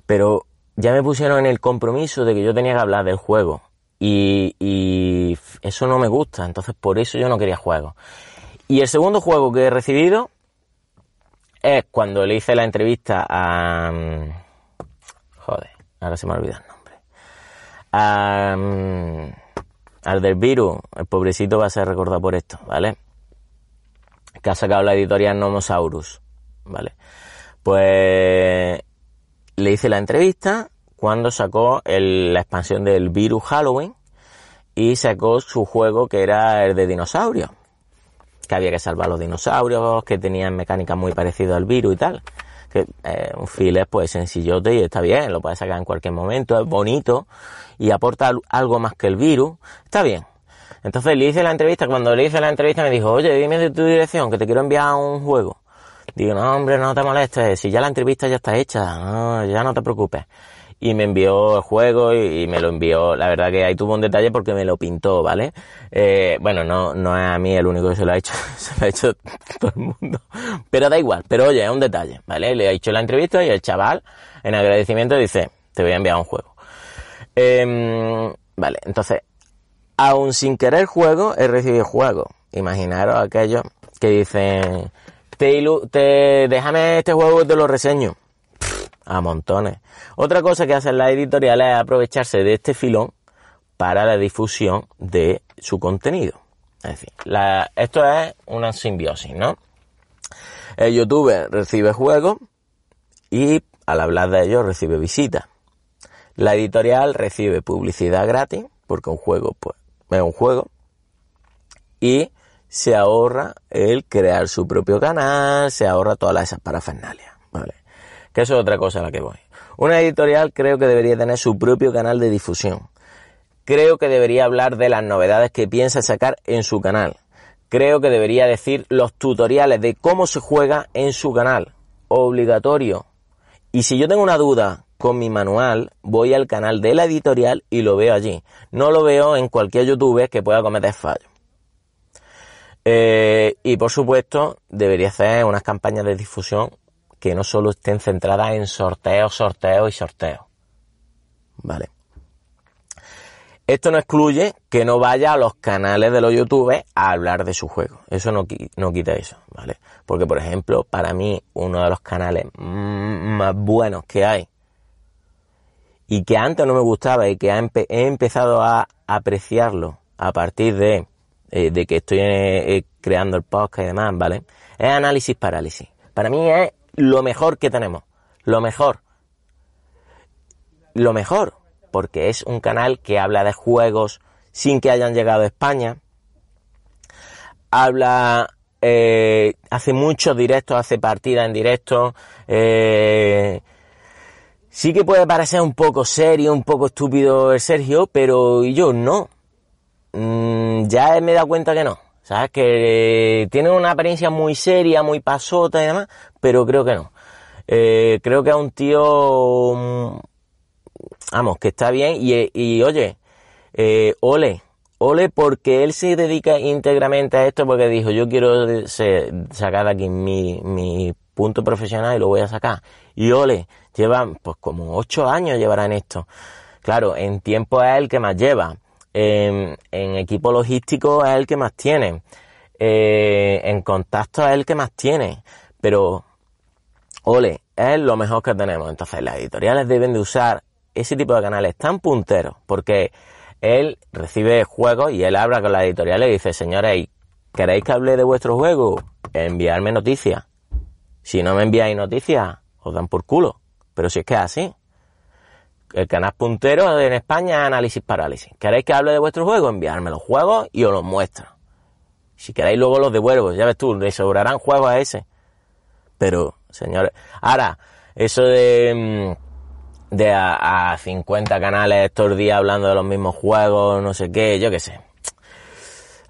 Pero ya me pusieron en el compromiso de que yo tenía que hablar del juego. Y, y eso no me gusta, entonces por eso yo no quería juegos. Y el segundo juego que he recibido es cuando le hice la entrevista a... Mm, joder, ahora se me ha olvidado el nombre. A, mm, al del virus, el pobrecito va a ser recordado por esto, ¿vale? Que ha sacado la editorial Nomosaurus, ¿vale? Pues le hice la entrevista cuando sacó la expansión del virus Halloween y sacó su juego que era el de dinosaurios que había que salvar a los dinosaurios, que tenían mecánicas muy parecidas al virus y tal. Que eh, un filler pues sencillote y está bien, lo puedes sacar en cualquier momento, es bonito y aporta algo más que el virus, está bien. Entonces le hice la entrevista, cuando le hice la entrevista me dijo, oye, dime de tu dirección, que te quiero enviar un juego. Digo, no hombre, no te molestes, si ya la entrevista ya está hecha, ya no te preocupes y me envió el juego y, me lo envió. La verdad que ahí tuvo un detalle porque me lo pintó, ¿vale? Eh, bueno, no, no es a mí el único que se lo ha hecho, [LAUGHS] se lo ha hecho todo el mundo. Pero da igual, pero oye, es un detalle, ¿vale? Le ha hecho la entrevista y el chaval, en agradecimiento, dice, te voy a enviar un juego. Eh, vale, entonces, aún sin querer juego, he recibido juego. Imaginaros aquellos que dicen, te, te déjame este juego, te lo reseño a montones. Otra cosa que hacen las editoriales es aprovecharse de este filón para la difusión de su contenido. Es decir, esto es una simbiosis, ¿no? El youtuber recibe juegos y al hablar de ellos recibe visitas. La editorial recibe publicidad gratis, porque un juego pues, es un juego, y se ahorra el crear su propio canal, se ahorra todas esas parafernalias, ¿vale? Que eso es otra cosa a la que voy. Una editorial creo que debería tener su propio canal de difusión. Creo que debería hablar de las novedades que piensa sacar en su canal. Creo que debería decir los tutoriales de cómo se juega en su canal. Obligatorio. Y si yo tengo una duda con mi manual, voy al canal de la editorial y lo veo allí. No lo veo en cualquier youtuber que pueda cometer fallos. Eh, y por supuesto, debería hacer unas campañas de difusión que no solo estén centradas en sorteos, sorteos y sorteos. ¿Vale? Esto no excluye que no vaya a los canales de los youtubers a hablar de su juego. Eso no, no quita eso, ¿vale? Porque, por ejemplo, para mí, uno de los canales más buenos que hay y que antes no me gustaba y que he empezado a apreciarlo a partir de eh, de que estoy eh, creando el podcast y demás, ¿vale? Es análisis parálisis. Para mí es lo mejor que tenemos. Lo mejor. Lo mejor. Porque es un canal que habla de juegos sin que hayan llegado a España. Habla eh, hace muchos directos, hace partidas en directo. sí que puede parecer un poco serio, un poco estúpido el Sergio, pero yo no. Mm, ya me he dado cuenta que no. ¿Sabes? Que tiene una apariencia muy seria, muy pasota y demás, pero creo que no. Eh, creo que es un tío, mm, vamos, que está bien y, oye, eh, ole, ole porque él se dedica íntegramente a esto porque dijo, yo quiero sacar de aquí mi, mi punto profesional y lo voy a sacar. Y ole, lleva pues como ocho años llevará en esto. Claro, en tiempo es el que más lleva en, equipo logístico es el que más tiene, eh, en contacto es el que más tiene, pero ole, es lo mejor que tenemos. Entonces las editoriales deben de usar ese tipo de canales tan punteros, porque él recibe juegos y él habla con las editoriales y dice, señores, ¿queréis que hable de vuestro juego? Enviarme noticias. Si no me enviáis noticias, os dan por culo. Pero si es que es así el canal puntero en España es Análisis Parálisis. ¿Queréis que hable de vuestro juego? Enviarme los juegos y os los muestro. Si queréis luego los devuelvo, ya ves tú, le sobrarán juegos a ese. Pero, señores, ahora, eso de, mm, de a, 50 canales estos días hablando de los mismos juegos, no sé qué, yo qué sé.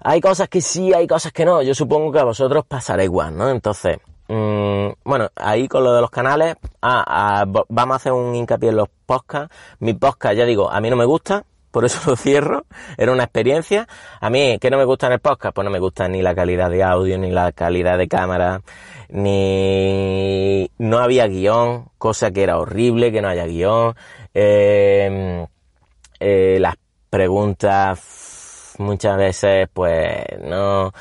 Hay cosas que sí, hay cosas que no. Yo supongo que a vosotros pasará igual, ¿no? Entonces, Mm, bueno, ahí con lo de los canales, ah, ah, vamos a hacer un hincapié en los podcasts. Mi podcast, ya digo, a mí no me gusta, por eso [LAUGHS] lo cierro. Era una experiencia. A mí, ¿qué no me gusta en el podcast? Pues no me gusta ni la calidad de audio, ni la calidad de cámara, ni no había guion, cosa que era horrible que no haya guion. Eh, eh, las preguntas muchas veces, pues no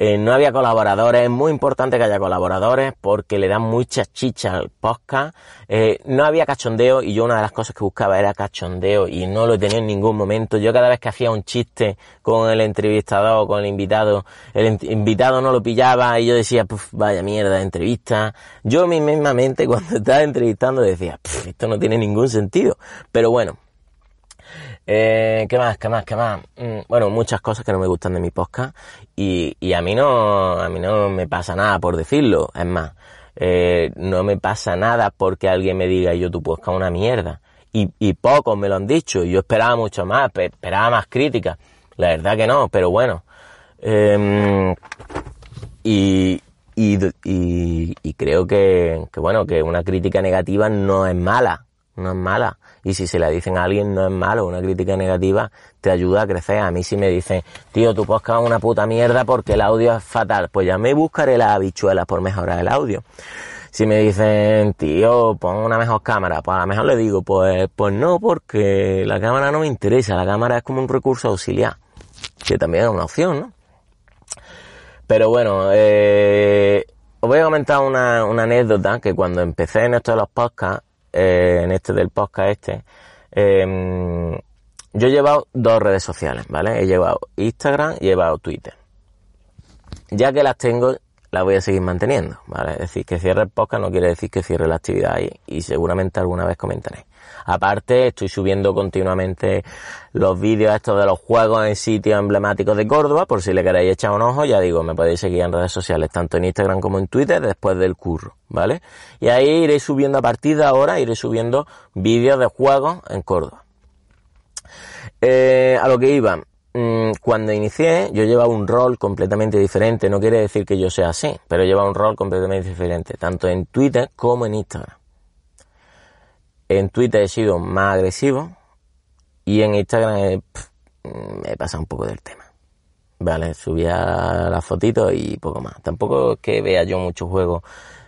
eh, no había colaboradores, es muy importante que haya colaboradores porque le dan mucha chicha al podcast. Eh, no había cachondeo y yo una de las cosas que buscaba era cachondeo y no lo tenía en ningún momento. Yo cada vez que hacía un chiste con el entrevistador o con el invitado, el invitado no lo pillaba y yo decía, vaya mierda entrevista. Yo mismamente [LAUGHS] cuando estaba entrevistando decía, esto no tiene ningún sentido. Pero bueno, eh, ¿Qué más? ¿Qué más? ¿Qué más? Mm, bueno, muchas cosas que no me gustan de mi podcast y, y a mí no, a mí no me pasa nada por decirlo. Es más, eh, no me pasa nada porque alguien me diga yo tu podcast una mierda. Y, y pocos me lo han dicho. Yo esperaba mucho más, esperaba más críticas. La verdad que no, pero bueno. Eh, y, y, y, y, creo que, que, bueno, que una crítica negativa no es mala, no es mala y si se la dicen a alguien no es malo, una crítica negativa te ayuda a crecer. A mí si me dicen, tío, tu podcast es una puta mierda porque el audio es fatal, pues ya me buscaré las habichuelas por mejorar el audio. Si me dicen, tío, pon una mejor cámara, pues a lo mejor le digo, pues, pues no, porque la cámara no me interesa, la cámara es como un recurso auxiliar, que también es una opción, ¿no? Pero bueno, eh, os voy a comentar una, una anécdota que cuando empecé en esto de los podcasts, eh, en este del podcast este, em, yo he llevado dos redes sociales, ¿vale? He llevado Instagram y he llevado Twitter. Ya que las tengo, las voy a seguir manteniendo, ¿vale? Es decir, que cierre el podcast no quiere decir que cierre la actividad ahí y seguramente alguna vez comentaré. Aparte, estoy subiendo continuamente los vídeos estos de los juegos en sitios emblemáticos de Córdoba, por si le queréis echar un ojo, ya digo, me podéis seguir en redes sociales, tanto en Instagram como en Twitter, después del curro, ¿vale? Y ahí iré subiendo a partir de ahora, iré subiendo vídeos de juegos en Córdoba. Eh, a lo que iba, mm, cuando inicié, yo llevaba un rol completamente diferente. No quiere decir que yo sea así, pero llevaba un rol completamente diferente, tanto en Twitter como en Instagram. En Twitter he sido más agresivo y en Instagram me he pasado un poco del tema. Vale, subía las fotitos y poco más. Tampoco es que vea yo muchos juegos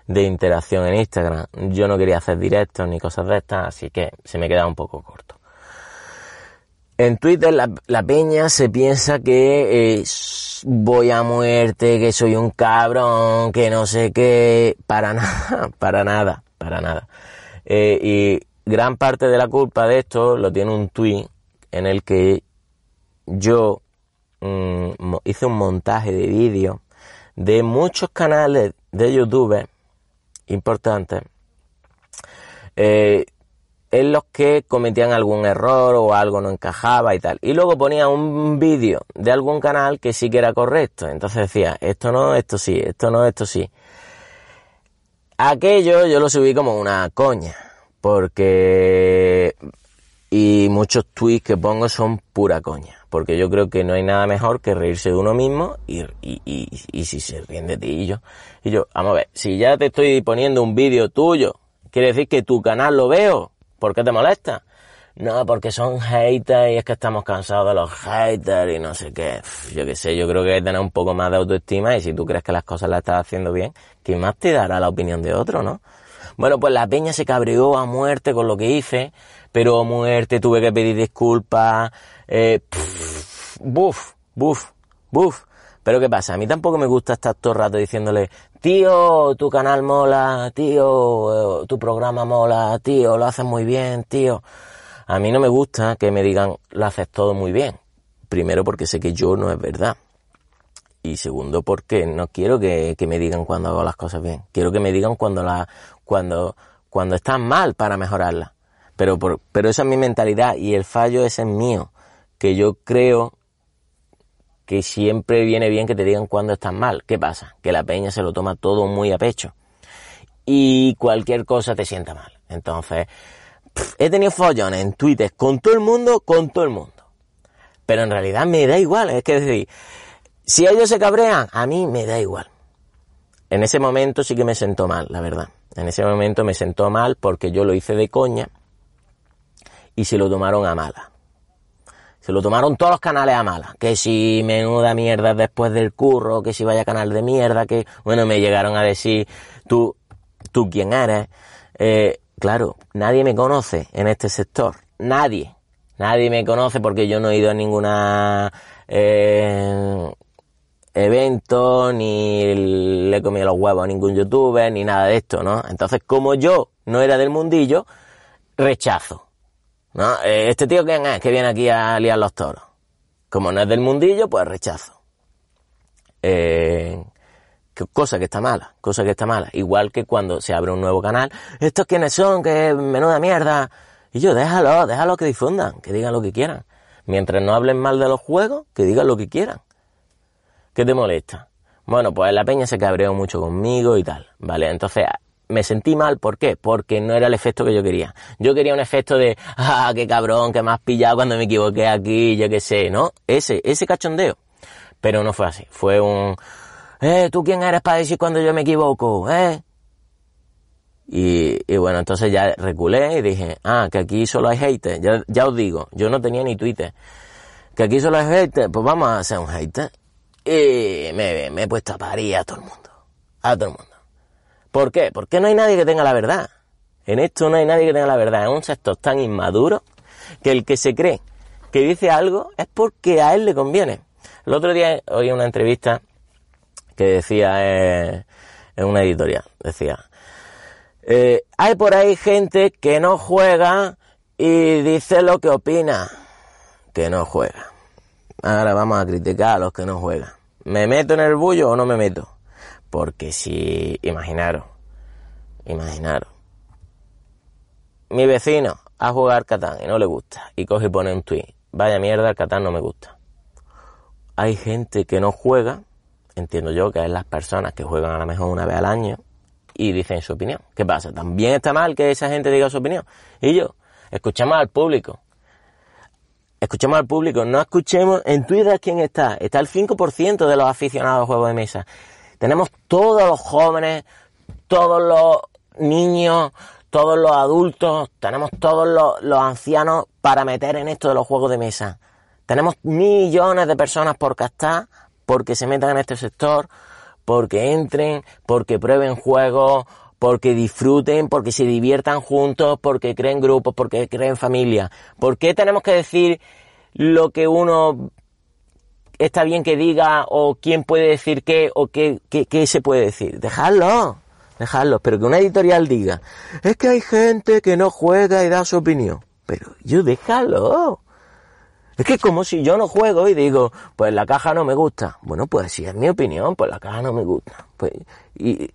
de interacción en Instagram. Yo no quería hacer directos ni cosas de estas, así que se me queda un poco corto. En Twitter la, peña se piensa que voy a muerte, que soy un cabrón, que no sé qué. Para [LAUGHS] nada, para nada, para nada. Eh, y gran parte de la culpa de esto lo tiene un tweet en el que yo mm, hice un montaje de vídeo de muchos canales de YouTube importantes eh, en los que cometían algún error o algo no encajaba y tal. Y luego ponía un vídeo de algún canal que sí que era correcto. Entonces decía, esto no, esto sí, esto no, esto sí. Aquello yo lo subí como una coña porque y muchos tweets que pongo son pura coña, porque yo creo que no hay nada mejor que reírse de uno mismo y, y, si se ríen de ti y yo. Y yo, vamos a ver, si ya te estoy poniendo un vídeo tuyo, quiere decir que tu canal lo veo, ¿por qué te molesta? No, porque son haters y es que estamos cansados de los haters y no sé qué. Yo qué sé, yo creo que hay que tener un poco más de autoestima y si tú crees que las cosas las estás haciendo bien, ¿quién más te dará la opinión de otro, no? Bueno, pues la peña se cabreó a muerte con lo que hice, pero a muerte tuve que pedir disculpas, eh, buf, buf, buf. Pero ¿qué pasa? A mí tampoco me gusta estar todo el rato diciéndole, tío, tu canal mola, tío, tu programa mola, tío, lo haces muy bien, tío. A mí no me gusta que me digan, lo haces todo muy bien. Primero porque sé que yo no es verdad. Y segundo porque no quiero que, que me digan cuando hago las cosas bien. Quiero que me digan cuando, la, cuando, cuando están mal para mejorarla. Pero, por, pero esa es mi mentalidad y el fallo ese es mío, que yo creo que siempre viene bien que te digan cuando están mal. ¿Qué pasa? Que la peña se lo toma todo muy a pecho y cualquier cosa te sienta mal. Entonces, he tenido follones en Twitter con todo el mundo, con todo el mundo. Pero en realidad me da igual, es que decir, si ellos se cabrean, a mí me da igual. En ese momento sí que me sentó mal, la verdad. En ese momento me sentó mal porque yo lo hice de coña y se lo tomaron a mala. Se lo tomaron todos los canales a mala. Que si menuda mierda después del curro, que si vaya canal de mierda, que bueno, me llegaron a decir, tú, tú quién eres. Eh, claro, nadie me conoce en este sector. Nadie. Nadie me conoce porque yo no he ido a ninguna eh, evento, ni le he comido los huevos a ningún youtuber, ni nada de esto, ¿no? Entonces, como yo no era del mundillo, rechazo. ¿No? Eh, este tío quién es que viene aquí a liar los toros. Como no es del mundillo, pues rechazo. Eh, cosa que está mala, cosa que está mala. Igual que cuando se abre un nuevo canal, ¿estos quiénes son? Que menuda mierda. Y yo, déjalo, déjalo que difundan, que digan lo que quieran. Mientras no hablen mal de los juegos, que digan lo que quieran. ¿Qué te molesta? Bueno, pues la peña se cabreó mucho conmigo y tal, ¿vale? Entonces me sentí mal, ¿por qué? Porque no era el efecto que yo quería. Yo quería un efecto de, [LAUGHS] ah, qué cabrón, que me has pillado cuando me equivoqué aquí, yo qué sé, ¿no? Ese, ese cachondeo. Pero no fue así, fue un, eh, ¿tú quién eres para decir cuando yo me equivoco, eh? Y, y, bueno, entonces ya reculé y dije, ah, que aquí solo hay haters. Ya, ya os digo, yo no tenía ni Twitter. Que aquí solo hay haters, pues vamos a hacer un hater. Y me, he puesto a parir a todo el mundo. A todo el mundo. ¿Por qué? Porque no hay nadie que tenga la verdad. En esto no hay nadie que tenga la verdad. Es un sector tan inmaduro que el que se cree que dice algo es porque a él le conviene. El otro día oí una entrevista que decía eh, en una editorial, decía, Eh, hay por ahí gente que no juega y dice lo que opina, que no juega. Ahora vamos a criticar a los que no juegan. ¿Me meto en el bullo o no me meto? Porque si, imaginaros, imaginaros, mi vecino a jugar Catán y no le gusta y coge y pone un tweet, vaya mierda, el Catán no me gusta. Hay gente que no juega, entiendo yo que es las personas que juegan a lo mejor una vez al año y dicen su opinión. ¿Qué pasa? También está mal que esa gente diga su opinión. Y yo, escuchamos al público. Escuchemos al público, no escuchemos en Twitter quién está. Está el 5% de los aficionados a juegos de mesa. Tenemos todos los jóvenes, todos los niños, todos los adultos, tenemos todos los, ancianos para meter en esto de los juegos de mesa. Tenemos millones de personas por castar porque se metan en este sector, porque entren, porque prueben juegos, porque disfruten, porque se diviertan juntos, porque creen grupos, porque creen familia. ¿Por qué tenemos que decir lo que uno está bien que diga o quién puede decir qué o qué, qué, se puede decir? Dejadlo, dejadlo, pero que una editorial diga, es que hay gente que no juega y da su opinión. Pero yo déjalo. Es que es como si yo no juego y digo, pues la caja no me gusta. Bueno, pues si es mi opinión, pues la caja no me gusta. Pues, y,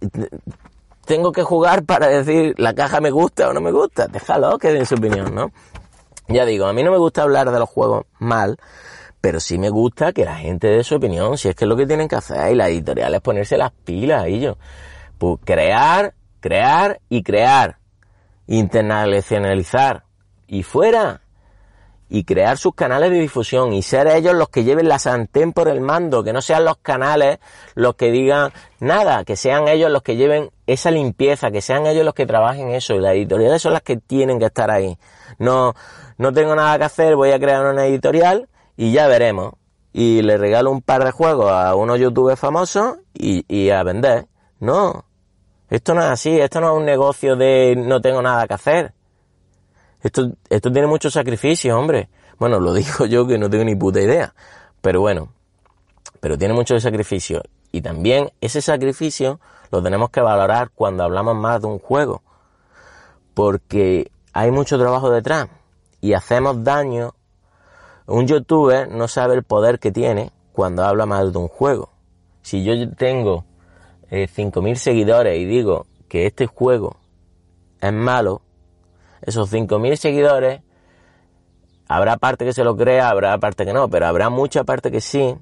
tengo que jugar para decir la caja me gusta o no me gusta. Déjalo que den su opinión, ¿no? Ya digo, a mí no me gusta hablar de los juegos mal, pero sí me gusta que la gente dé su opinión, si es que es lo que tienen que hacer, y la editorial es ponerse las pilas, y yo. Pues crear, crear y crear. Internacionalizar. Y fuera y crear sus canales de difusión y ser ellos los que lleven la santén por el mando, que no sean los canales los que digan nada, que sean ellos los que lleven esa limpieza, que sean ellos los que trabajen eso y las editoriales son las que tienen que estar ahí. No, no tengo nada que hacer, voy a crear una editorial y ya veremos. Y le regalo un par de juegos a unos youtubers famosos y, y a vender. No, esto no es así, esto no es un negocio de no tengo nada que hacer. Esto, esto tiene mucho sacrificio, hombre. Bueno, lo [LAUGHS] digo yo que no tengo ni puta idea. Pero bueno, pero tiene mucho sacrificio. Y también ese sacrificio lo tenemos que valorar cuando hablamos más de un juego. Porque hay mucho trabajo detrás. Y hacemos daño. Un youtuber no sabe el poder que tiene cuando habla más de un juego. Si yo tengo eh, 5.000 seguidores y digo que este juego es malo, esos 5.000 seguidores, habrá parte que se lo crea, habrá parte que no, pero habrá mucha parte que sí,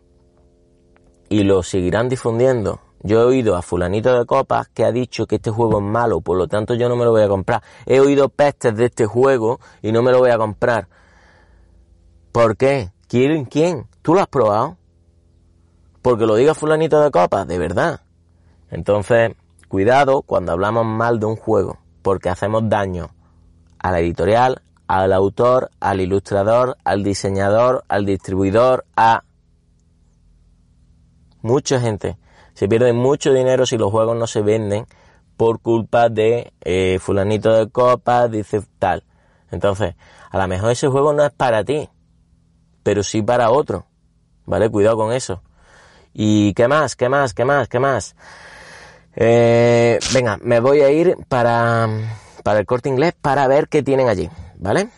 y lo seguirán difundiendo. Yo he oído a fulanito de copas que ha dicho que este juego es malo, por lo tanto yo no me lo voy a comprar. He oído pestes de este juego y no me lo voy a comprar. ¿Por qué? ¿Quién? ¿Quién? ¿Tú lo has probado? Porque lo diga fulanito de copas, de verdad. Entonces, cuidado cuando hablamos mal de un juego, porque hacemos daño a la editorial, al autor, al ilustrador, al diseñador, al distribuidor, a mucha gente. Se pierde mucho dinero si los juegos no se venden por culpa de eh, fulanito de copas, dice tal. Entonces, a lo mejor ese juego no es para ti, pero sí para otro. ¿Vale? Cuidado con eso. ¿Y qué más? ¿Qué más? ¿Qué más? ¿Qué más? Eh, venga, me voy a ir para para el corte inglés para ver qué tienen allí, ¿vale?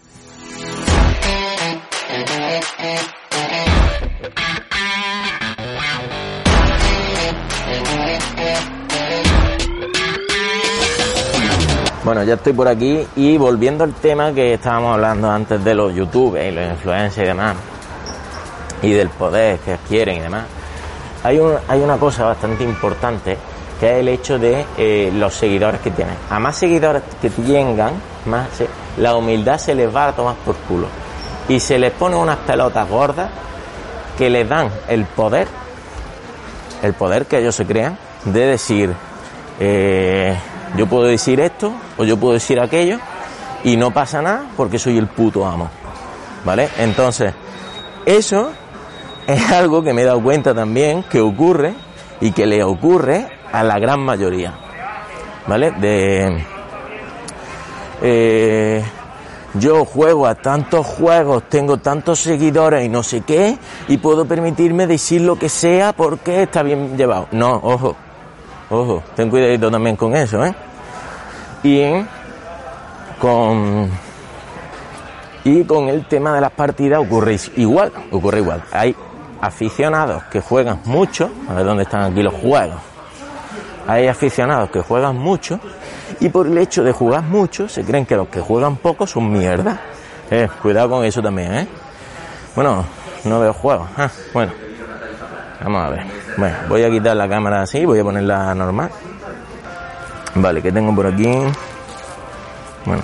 Bueno, ya estoy por aquí y volviendo al tema que estábamos hablando antes de los youtubers y los influencers y demás, y del poder que adquieren y demás, hay, un, hay una cosa bastante importante que es el hecho de eh, los seguidores que tienen. A más seguidores que tengan, más la humildad se les va a tomar por culo. Y se les pone unas pelotas gordas que les dan el poder, el poder que ellos se crean, de decir, eh, yo puedo decir esto o yo puedo decir aquello y no pasa nada porque soy el puto amo. ¿Vale? Entonces, eso es algo que me he dado cuenta también que ocurre y que le ocurre a la gran mayoría, ¿vale? De eh, yo juego a tantos juegos, tengo tantos seguidores y no sé qué, y puedo permitirme decir lo que sea porque está bien llevado. No, ojo, ojo, ten cuidadito también con eso, ¿eh? Y con y con el tema de las partidas ocurre igual, ocurre igual. Hay aficionados que juegan mucho, a ver dónde están aquí los juegos. Hay aficionados que juegan mucho y por el hecho de jugar mucho se creen que los que juegan poco son mierda. Eh, cuidado con eso también, ¿eh? Bueno, no veo juegos. Ah, bueno, vamos a ver. Bueno, voy a quitar la cámara así, voy a ponerla normal. Vale, ¿qué tengo por aquí? Bueno,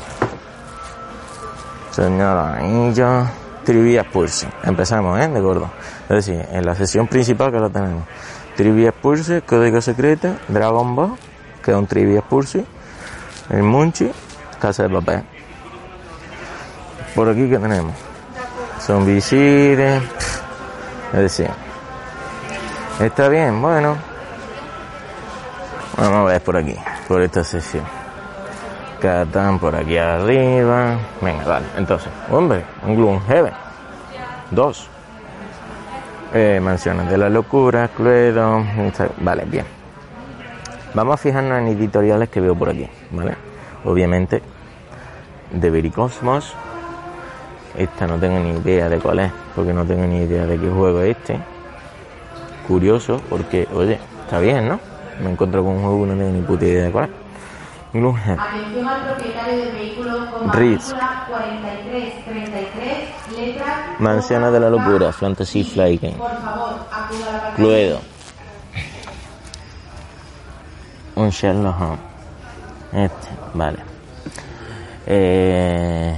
señor anillo, trivia pulse. Empezamos, ¿eh? De gordo. Es decir, en la sesión principal que lo tenemos. Trivia pulse, código secreto, Dragon Ball, que es un trivia pulse, el Munchi, casa de papel. Por aquí que tenemos. Son visibles. Es decir, está bien, bueno. Vamos a ver por aquí, por esta sesión. Catán por aquí arriba. Venga, vale. Entonces, hombre, un Gloomhaven. Dos. Eh, mansiones de la locura, Cluedo. Vale, bien. Vamos a fijarnos en editoriales que veo por aquí, ¿vale? Obviamente, de Vericosmos. Esta no tengo ni idea de cuál es, porque no tengo ni idea de qué juego es este. Curioso, porque, oye, está bien, ¿no? Me encuentro con un juego y no tengo ni puta idea de cuál es. Atención al propietario del vehículo con matrícula 4333, letra... Mansiona de la locura, Fantasy Fly Game. Por favor, acuda a la Cluedo. Un Sherlock Holmes. Este, vale. Eh,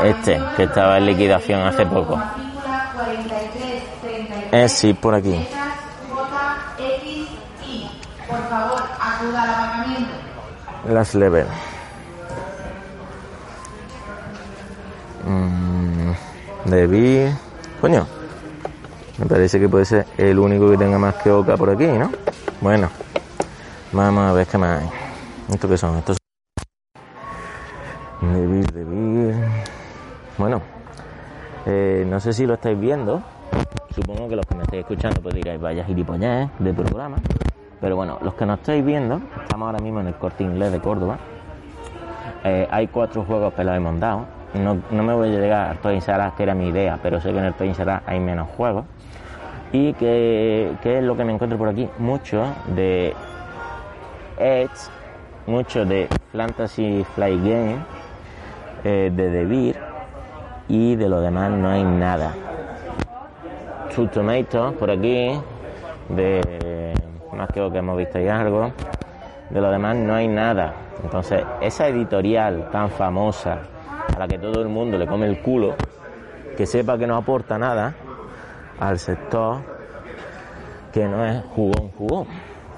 este, que estaba en liquidación hace poco. Matrícula 4333, Eh, sí, por aquí. letras J, X, I. Por favor, acuda al aparcamiento. Las level. Mm, Debí. Coño. Me parece que puede ser el único que tenga más que Oca por aquí, ¿no? Bueno. Vamos a ver qué más hay. ¿Estos qué son? Estos Debí, debí. Bueno. eh, no sé si lo estáis viendo. Supongo que los que me estáis escuchando pues diréis, vaya gilipollez de programa. Pero bueno, los que nos estáis viendo, estamos ahora mismo en el corte inglés de Córdoba. Eh, hay cuatro juegos los hemos dado. No, no me voy a llegar al Toy Sara, que era mi idea, pero sé que en el Toy Sara hay menos juegos. Y que, que es lo que me encuentro por aquí, mucho de Edge, mucho de Fantasy Flight Game, eh, de Beer, y de lo demás no hay nada. Two Tomatoes por aquí, de más que lo que hemos visto ya algo. De lo demás no hay nada. Entonces, esa editorial tan famosa, a la que todo el mundo le come el culo, que sepa que no aporta nada al sector que no es jugón, jugón.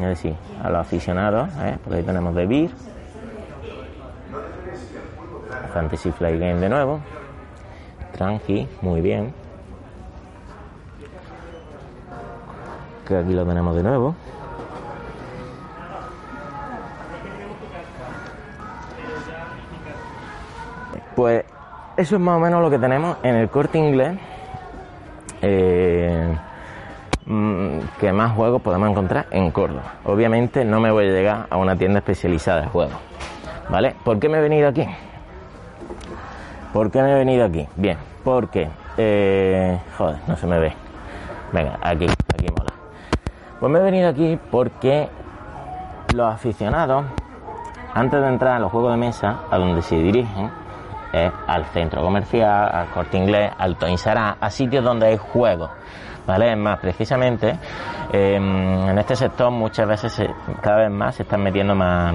Es decir, a los aficionados, ¿eh? porque ahí tenemos The Beer, Fantasy Flight Game de nuevo, Tranqui, muy bien. Que aquí lo tenemos de nuevo. Pues eso es más o menos lo que tenemos en el corte inglés. eh, mm, que más juegos podemos encontrar en Córdoba. Obviamente no me voy a llegar a una tienda especializada de juegos. ¿Vale? ¿Por qué me he venido aquí? ¿Por qué me he venido aquí? Bien, porque... eh, joder, no se me ve. Venga, aquí, aquí mola. Pues me he venido aquí porque los aficionados, antes de entrar a los juegos de mesa, a donde se dirigen, es al centro comercial, al corte inglés, al Us, a sitios donde hay juegos. ¿Vale? Es más, precisamente eh, en este sector muchas veces, se- cada vez más, se están metiendo más,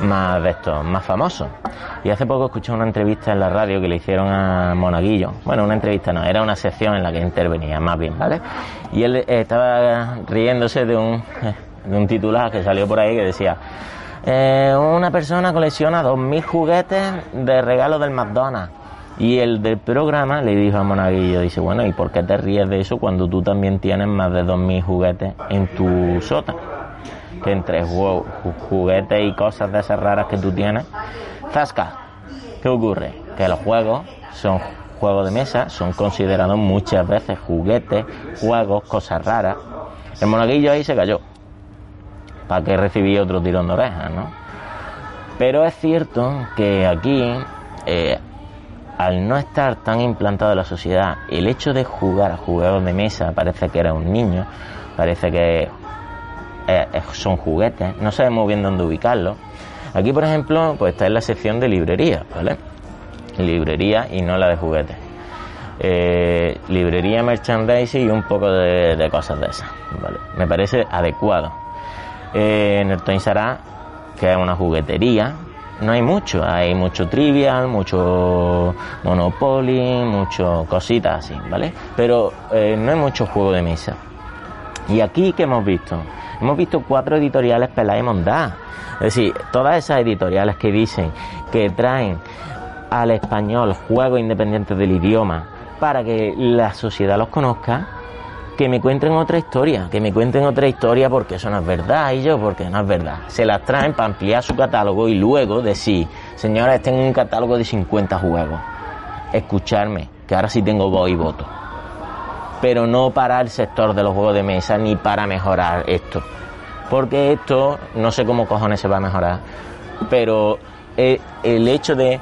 más de estos, más famosos. Y hace poco escuché una entrevista en la radio que le hicieron a Monaguillo. Bueno, una entrevista no, era una sección en la que intervenía, más bien, ¿vale? Y él eh, estaba riéndose de un, [LAUGHS] de un titular que salió por ahí que decía. Eh, una persona colecciona 2.000 juguetes de regalo del McDonald's. Y el del programa le dijo a Monaguillo, dice, bueno, ¿y por qué te ríes de eso cuando tú también tienes más de 2.000 juguetes en tu sótano? Que entre ju- ju- juguetes y cosas de esas raras que tú tienes, zasca. ¿Qué ocurre? Que los juegos son juegos de mesa, son considerados muchas veces juguetes, juegos, cosas raras. El monaguillo ahí se cayó. ¿Para que recibí otro tirón de orejas, no? Pero es cierto que aquí, eh, al no estar tan implantado en la sociedad, el hecho de jugar a juegos de mesa parece que era un niño, parece que eh, son juguetes, no sabemos bien dónde ubicarlos. Aquí, por ejemplo, pues está en la sección de librería, ¿vale? Librería y no la de juguetes. Eh, librería, merchandising y un poco de, cosas de esas, ¿vale? Me parece adecuado. En el Toys R que es una juguetería, no hay mucho, hay mucho trivial, mucho Monopoly, mucho cositas así, ¿vale? Pero no hay mucho juego de mesa. Y aquí, ¿qué hemos visto? Hemos visto cuatro editoriales peladas y mondadas. Es decir, todas esas editoriales que dicen que traen al español juegos independientes del idioma para que la sociedad los conozca, que me cuenten otra historia, que me cuenten otra historia porque eso no es verdad y yo porque no es verdad. Se las traen para ampliar su catálogo y luego decir, señores, tengo un catálogo de 50 juegos. Escucharme, que ahora sí tengo voz y voto pero no para el sector de los juegos de mesa ni para mejorar esto. Porque esto no sé cómo cojones se va a mejorar, pero eh, el hecho de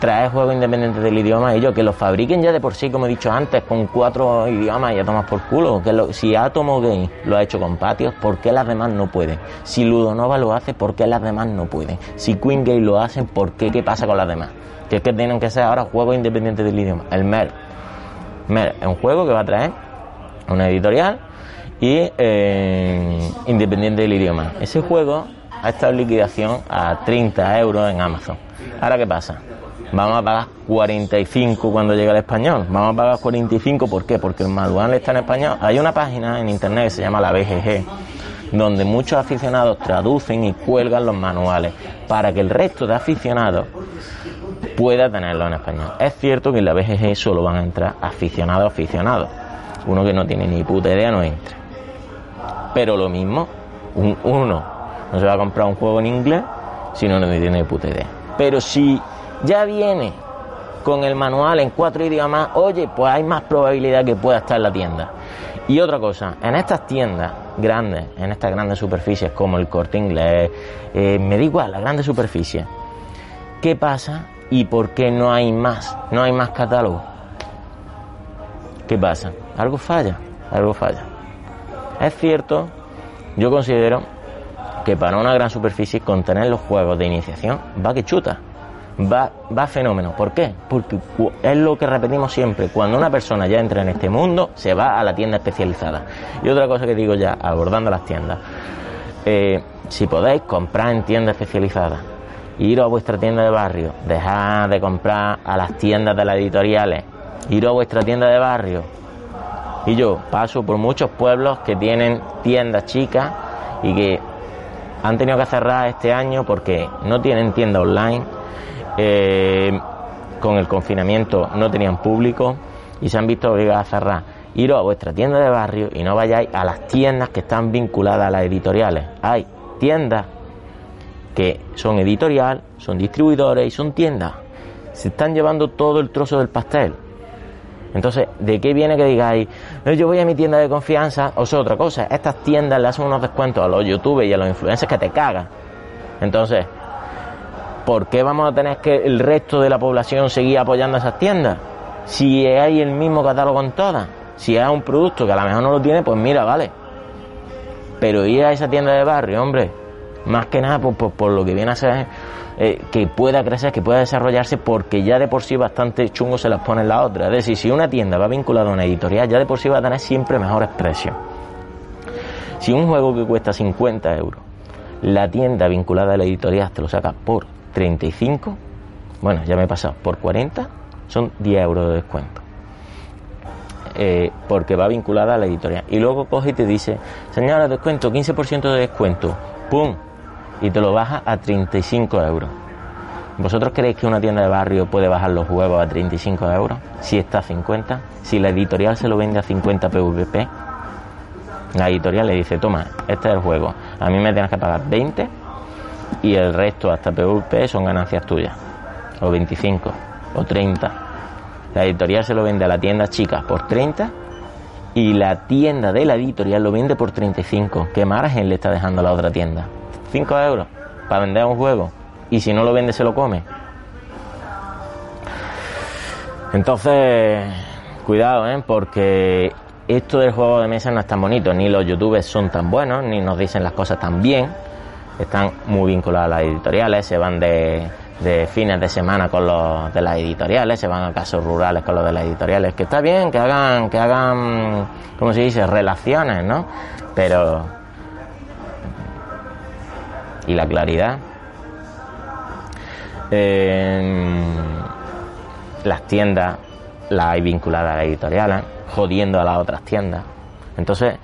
traer juegos independientes del idioma, ellos que los fabriquen ya de por sí, como he dicho antes, con cuatro idiomas, ya tomas por culo. Que si Atomo Game lo ha hecho con patios, ¿por qué las demás no pueden? Si Ludonova lo hace, ¿por qué las demás no pueden? Si Queen Game lo hacen, ¿por qué? ¿Qué pasa con las demás? Que es que tienen que ser ahora juegos independientes del idioma. El MER es un juego que va a traer una editorial y eh, independiente del idioma. Ese juego ha estado en liquidación a 30 euros en Amazon. Ahora, ¿qué pasa? Vamos a pagar 45 cuando llegue el español. Vamos a pagar 45, ¿por qué? Porque el manual está en español. Hay una página en internet que se llama la BGG, donde muchos aficionados traducen y cuelgan los manuales para que el resto de aficionados pueda tenerlo en español. Es cierto que en la BGG solo van a entrar aficionados aficionados. Uno que no tiene ni puta idea no entra. Pero lo mismo, uno no se va a comprar un juego en inglés si no, no tiene ni puta idea. Pero si ya viene con el manual en cuatro idiomas, oye, pues hay más probabilidad que pueda estar en la tienda. Y otra cosa, en estas tiendas grandes, en estas grandes superficies como el corte inglés, eh, me da igual, las grandes superficies, ¿qué pasa ¿Y por qué no hay más? No hay más catálogo. ¿Qué pasa? Algo falla, algo falla. Es cierto, yo considero que para una gran superficie contener los juegos de iniciación va que chuta. Va, va fenómeno. ¿Por qué? Porque es lo que repetimos siempre. Cuando una persona ya entra en este mundo, se va a la tienda especializada. Y otra cosa que digo ya, abordando las tiendas. Eh, si podéis comprar en tiendas especializadas, ir a vuestra tienda de barrio, dejad de comprar a las tiendas de las editoriales, ir a vuestra tienda de barrio. Y yo paso por muchos pueblos que tienen tiendas chicas y que han tenido que cerrar este año porque no tienen tienda online, eh, con el confinamiento no tenían público y se han visto obligados a cerrar. Iros a vuestra tienda de barrio y no vayáis a las tiendas que están vinculadas a las editoriales. Hay tiendas que son editorial, son distribuidores y son tiendas. Se están llevando todo el trozo del pastel. Entonces, ¿de qué viene que digáis, eh, yo voy a mi tienda de confianza? O sea, otra cosa, estas tiendas le hacen unos descuentos a los youtubers y a los influencers que te cagan. Entonces, ¿por qué vamos a tener que el resto de la población seguir apoyando esas tiendas? Si hay el mismo catálogo en todas. Si es un producto que a lo mejor no lo tiene, pues mira, vale. Pero ir a esa tienda de barrio, hombre, más que nada por, lo que viene a ser eh, que pueda crecer, que pueda desarrollarse, porque ya de por sí bastante chungo se las pone en la otra. Es decir, si una tienda va vinculada a una editorial, ya de por sí va a tener siempre mejores precios. Si un juego que cuesta 50 euros, la tienda vinculada a la editorial te lo saca por 35, bueno, ya me he pasado, por 40, son 10 euros de descuento. Eh, porque va vinculada a la editorial. Y luego coge y te dice, señora, descuento, 15% de descuento, ¡pum! y te lo baja a 35 euros. ¿Vosotros creéis que una tienda de barrio puede bajar los juegos a 35 euros? Si está a 50. Si la editorial se lo vende a 50 PVP, la editorial le dice, toma, este es el juego. A mí me tienes que pagar 20 y el resto hasta PVP son ganancias tuyas. O 25 o 30. La editorial se lo vende a la tienda chica por 30 y la tienda de la editorial lo vende por 35. ¿Qué margen le está dejando a la otra tienda? 5 euros para vender un juego. y si no lo vende se lo come. Entonces, cuidado, ¿eh? porque esto del juego de mesa no es tan bonito, ni los youtubers son tan buenos, ni nos dicen las cosas tan bien, están muy vinculados a las editoriales, se van de, fines de semana con los de las editoriales, se van a casos rurales con los de las editoriales, que está bien que hagan, que hagan, ¿cómo se dice?, relaciones, ¿no? Pero y la claridad. las tiendas las hay vinculadas a las editoriales, jodiendo a las otras tiendas. Entonces,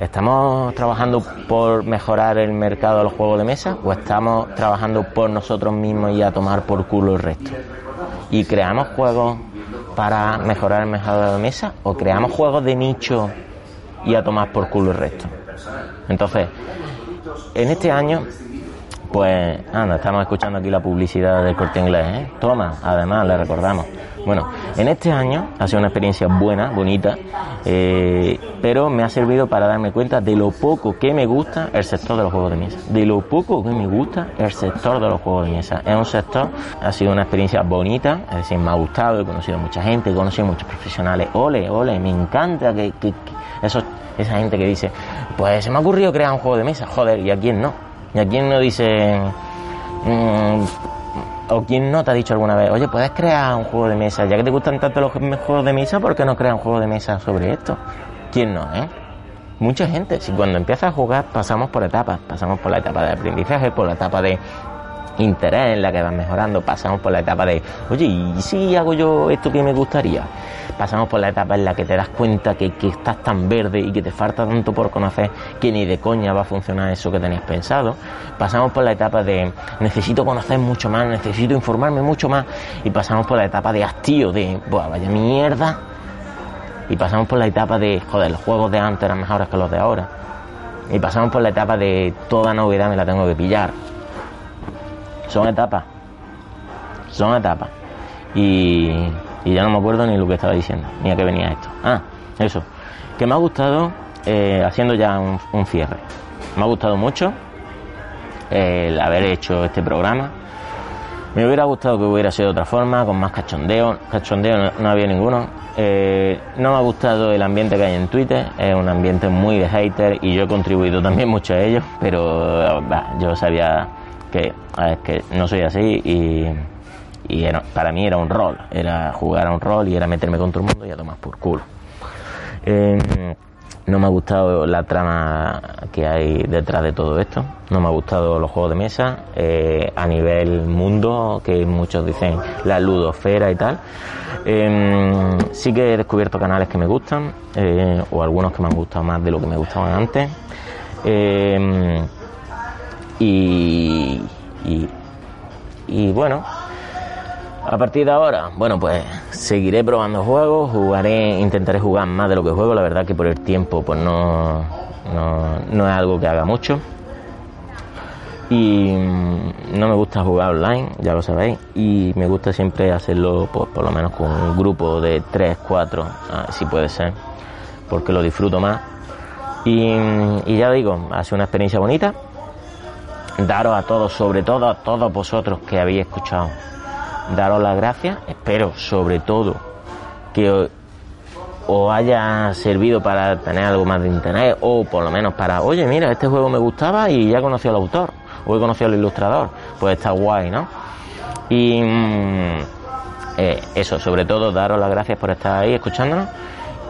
¿estamos trabajando por mejorar el mercado de los juegos de mesa o estamos trabajando por nosotros mismos y a tomar por culo el resto? ¿Y creamos juegos para mejorar el mercado de mesa o creamos juegos de nicho y a tomar por culo el resto? Entonces, en este año pues, anda, estamos escuchando aquí la publicidad del corte inglés, ¿eh? Toma, además, le recordamos. Bueno, en este año ha sido una experiencia buena, bonita, eh, pero me ha servido para darme cuenta de lo poco que me gusta el sector de los juegos de mesa. De lo poco que me gusta el sector de los juegos de mesa. Es un sector, ha sido una experiencia bonita, es decir, me ha gustado, he conocido a mucha gente, he conocido a muchos profesionales. Ole, ole, me encanta que, que, esa gente que dice, pues se me ha ocurrido crear un juego de mesa, joder, ¿y a quién no? ¿Y a quién no dice... Mm, o quién no te ha dicho alguna vez, oye, puedes crear un juego de mesa, ya que te gustan tanto los juegos de mesa, ¿por qué no creas un juego de mesa sobre esto? ¿Quién no, eh? Mucha gente, si cuando empiezas a jugar pasamos por etapas, pasamos por la etapa de aprendizaje, por la etapa de interés en la que vas mejorando, pasamos por la etapa de, oye, ¿y si hago yo esto que me gustaría? Pasamos por la etapa en la que te das cuenta que, que estás tan verde y que te falta tanto por conocer que ni de coña va a funcionar eso que tenías pensado. Pasamos por la etapa de necesito conocer mucho más, necesito informarme mucho más. Y pasamos por la etapa de hastío, de, Buah, vaya mierda. Y pasamos por la etapa de, joder, los juegos de antes eran mejores que los de ahora. Y pasamos por la etapa de toda novedad me la tengo que pillar son etapas. Son etapas. Y, ya no me acuerdo ni lo que estaba diciendo, ni a qué venía esto. Ah, eso. Que me ha gustado, eh, haciendo ya un, cierre, me ha gustado mucho el haber hecho este programa. Me hubiera gustado que hubiera sido de otra forma, con más cachondeo. Cachondeo no, había ninguno. Eh, no me ha gustado el ambiente que hay en Twitter. Es un ambiente muy de hater y yo he contribuido también mucho a ello. Pero yo sabía que, que no soy así y, y para mí era un rol, era jugar a un rol y era meterme con todo el mundo y a tomar por culo. Em, no me ha gustado la trama que hay detrás de todo esto. No me ha gustado los juegos de mesa eh, a nivel mundo, que muchos dicen la ludosfera y tal. Em, sí que he descubierto canales que me gustan, eh, o algunos que me han gustado más de lo que me gustaban antes. Em, y, y, bueno, a partir de ahora, bueno, pues seguiré probando juegos, jugaré, intentaré jugar más de lo que juego, la verdad que por el tiempo pues no, no, es algo que haga mucho. Y mm, no me gusta jugar online, ya lo sabéis, y me gusta siempre hacerlo pues, por lo menos con un grupo de 3, 4, si puede ser, porque lo disfruto más. Y, y ya digo, ha sido una experiencia bonita, daros a todos, sobre todo a todos vosotros que habéis escuchado, daros las gracias. Espero, sobre todo, que os haya servido para tener algo más de internet o por lo menos para, oye, mira, este juego me gustaba y ya conocí al autor o he conocido al ilustrador. Pues está guay, ¿no? Y mm, eh, eso, sobre todo, daros las gracias por estar ahí escuchándonos.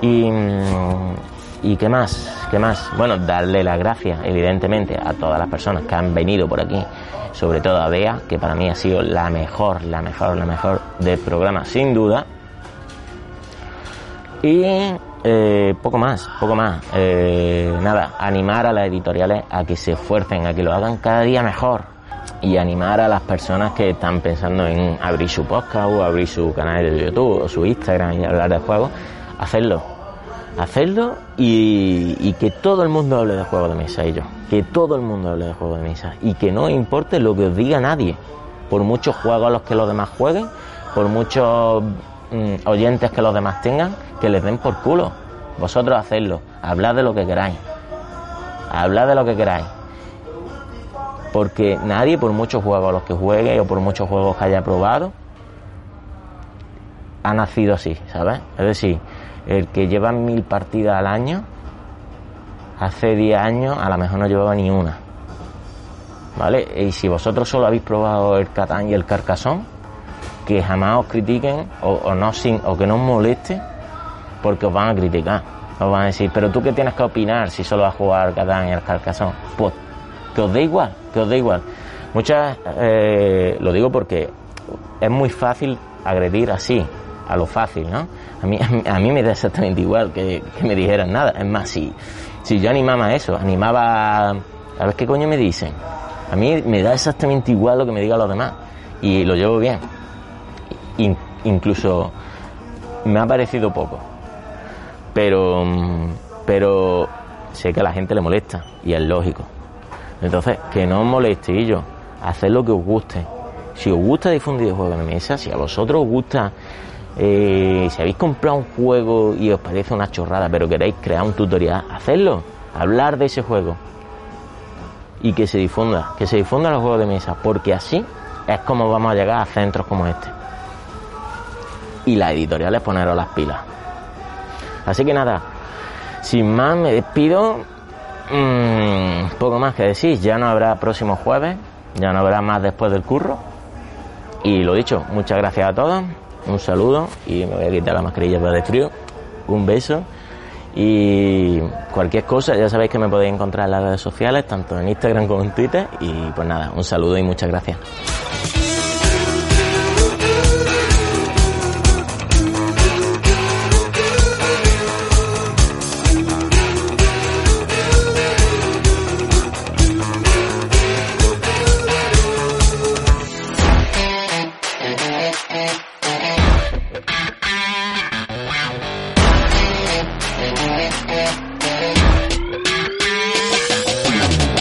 Y, mm, ¿Y qué más? ¿Qué más? Bueno, darle las gracias, evidentemente, a todas las personas que han venido por aquí, sobre todo a Bea, que para mí ha sido la mejor, la mejor, la mejor del programa, sin duda. Y eh, poco más, poco más. Eh, nada, animar a las editoriales a que se esfuercen, a que lo hagan cada día mejor. Y animar a las personas que están pensando en abrir su podcast o abrir su canal de YouTube o su Instagram y hablar de juegos, hacerlo hacerlo y, que todo el mundo hable de juegos de mesa, ellos. Que todo el mundo hable de juegos de mesa. Y que no importe lo que os diga nadie. Por muchos juegos a los que los demás jueguen, por muchos mm, oyentes que los demás tengan, que les den por culo. Vosotros hacedlo. Hablad de lo que queráis. Hablad de lo que queráis. Porque nadie, por muchos juegos a los que juegue o por muchos juegos que haya probado, ha nacido así, ¿sabes? Es decir, el que lleva mil partidas al año, hace 10 años a lo mejor no llevaba ni una. ¿Vale? Y si vosotros solo habéis probado el Catán y el Carcasón, que jamás os critiquen o, no sin, o que no os moleste, porque os van a criticar. Os van a decir, pero tú qué tienes que opinar si solo vas a jugar Catán y el Carcasón. Pues que os dé igual, que os dé igual. Muchas, eh, lo digo porque es muy fácil agredir así, a lo fácil, ¿no? [LAUGHS] A mí, a mí me da exactamente igual que, me dijeran nada. Es más, si, si yo animaba eso, animaba a ver qué coño me dicen. A mí me da exactamente igual lo que me digan los demás. Y lo llevo bien. incluso me ha parecido poco. Pero, pero sé que a la gente le molesta y es lógico. Entonces, que no os moleste yo, haced lo que os guste. Si os gusta difundir juegos de mesa, si a vosotros os gusta eh, si habéis comprado un juego y os parece una chorrada, pero queréis crear un tutorial, hacedlo, hablar de ese juego y que se difunda, que se difunda los juegos de mesa, porque así es como vamos a llegar a centros como este. Y las editoriales poneros las pilas. Así que nada, sin más me despido. Mm, poco más que decir, ya no habrá próximo jueves, ya no habrá más después del curro. Y lo dicho, muchas gracias a todos un saludo y me voy a quitar la mascarilla para el frío. Un beso y cualquier cosa ya sabéis que me podéis encontrar en las redes sociales, tanto en Instagram como en Twitter. Y pues nada, un saludo y muchas gracias.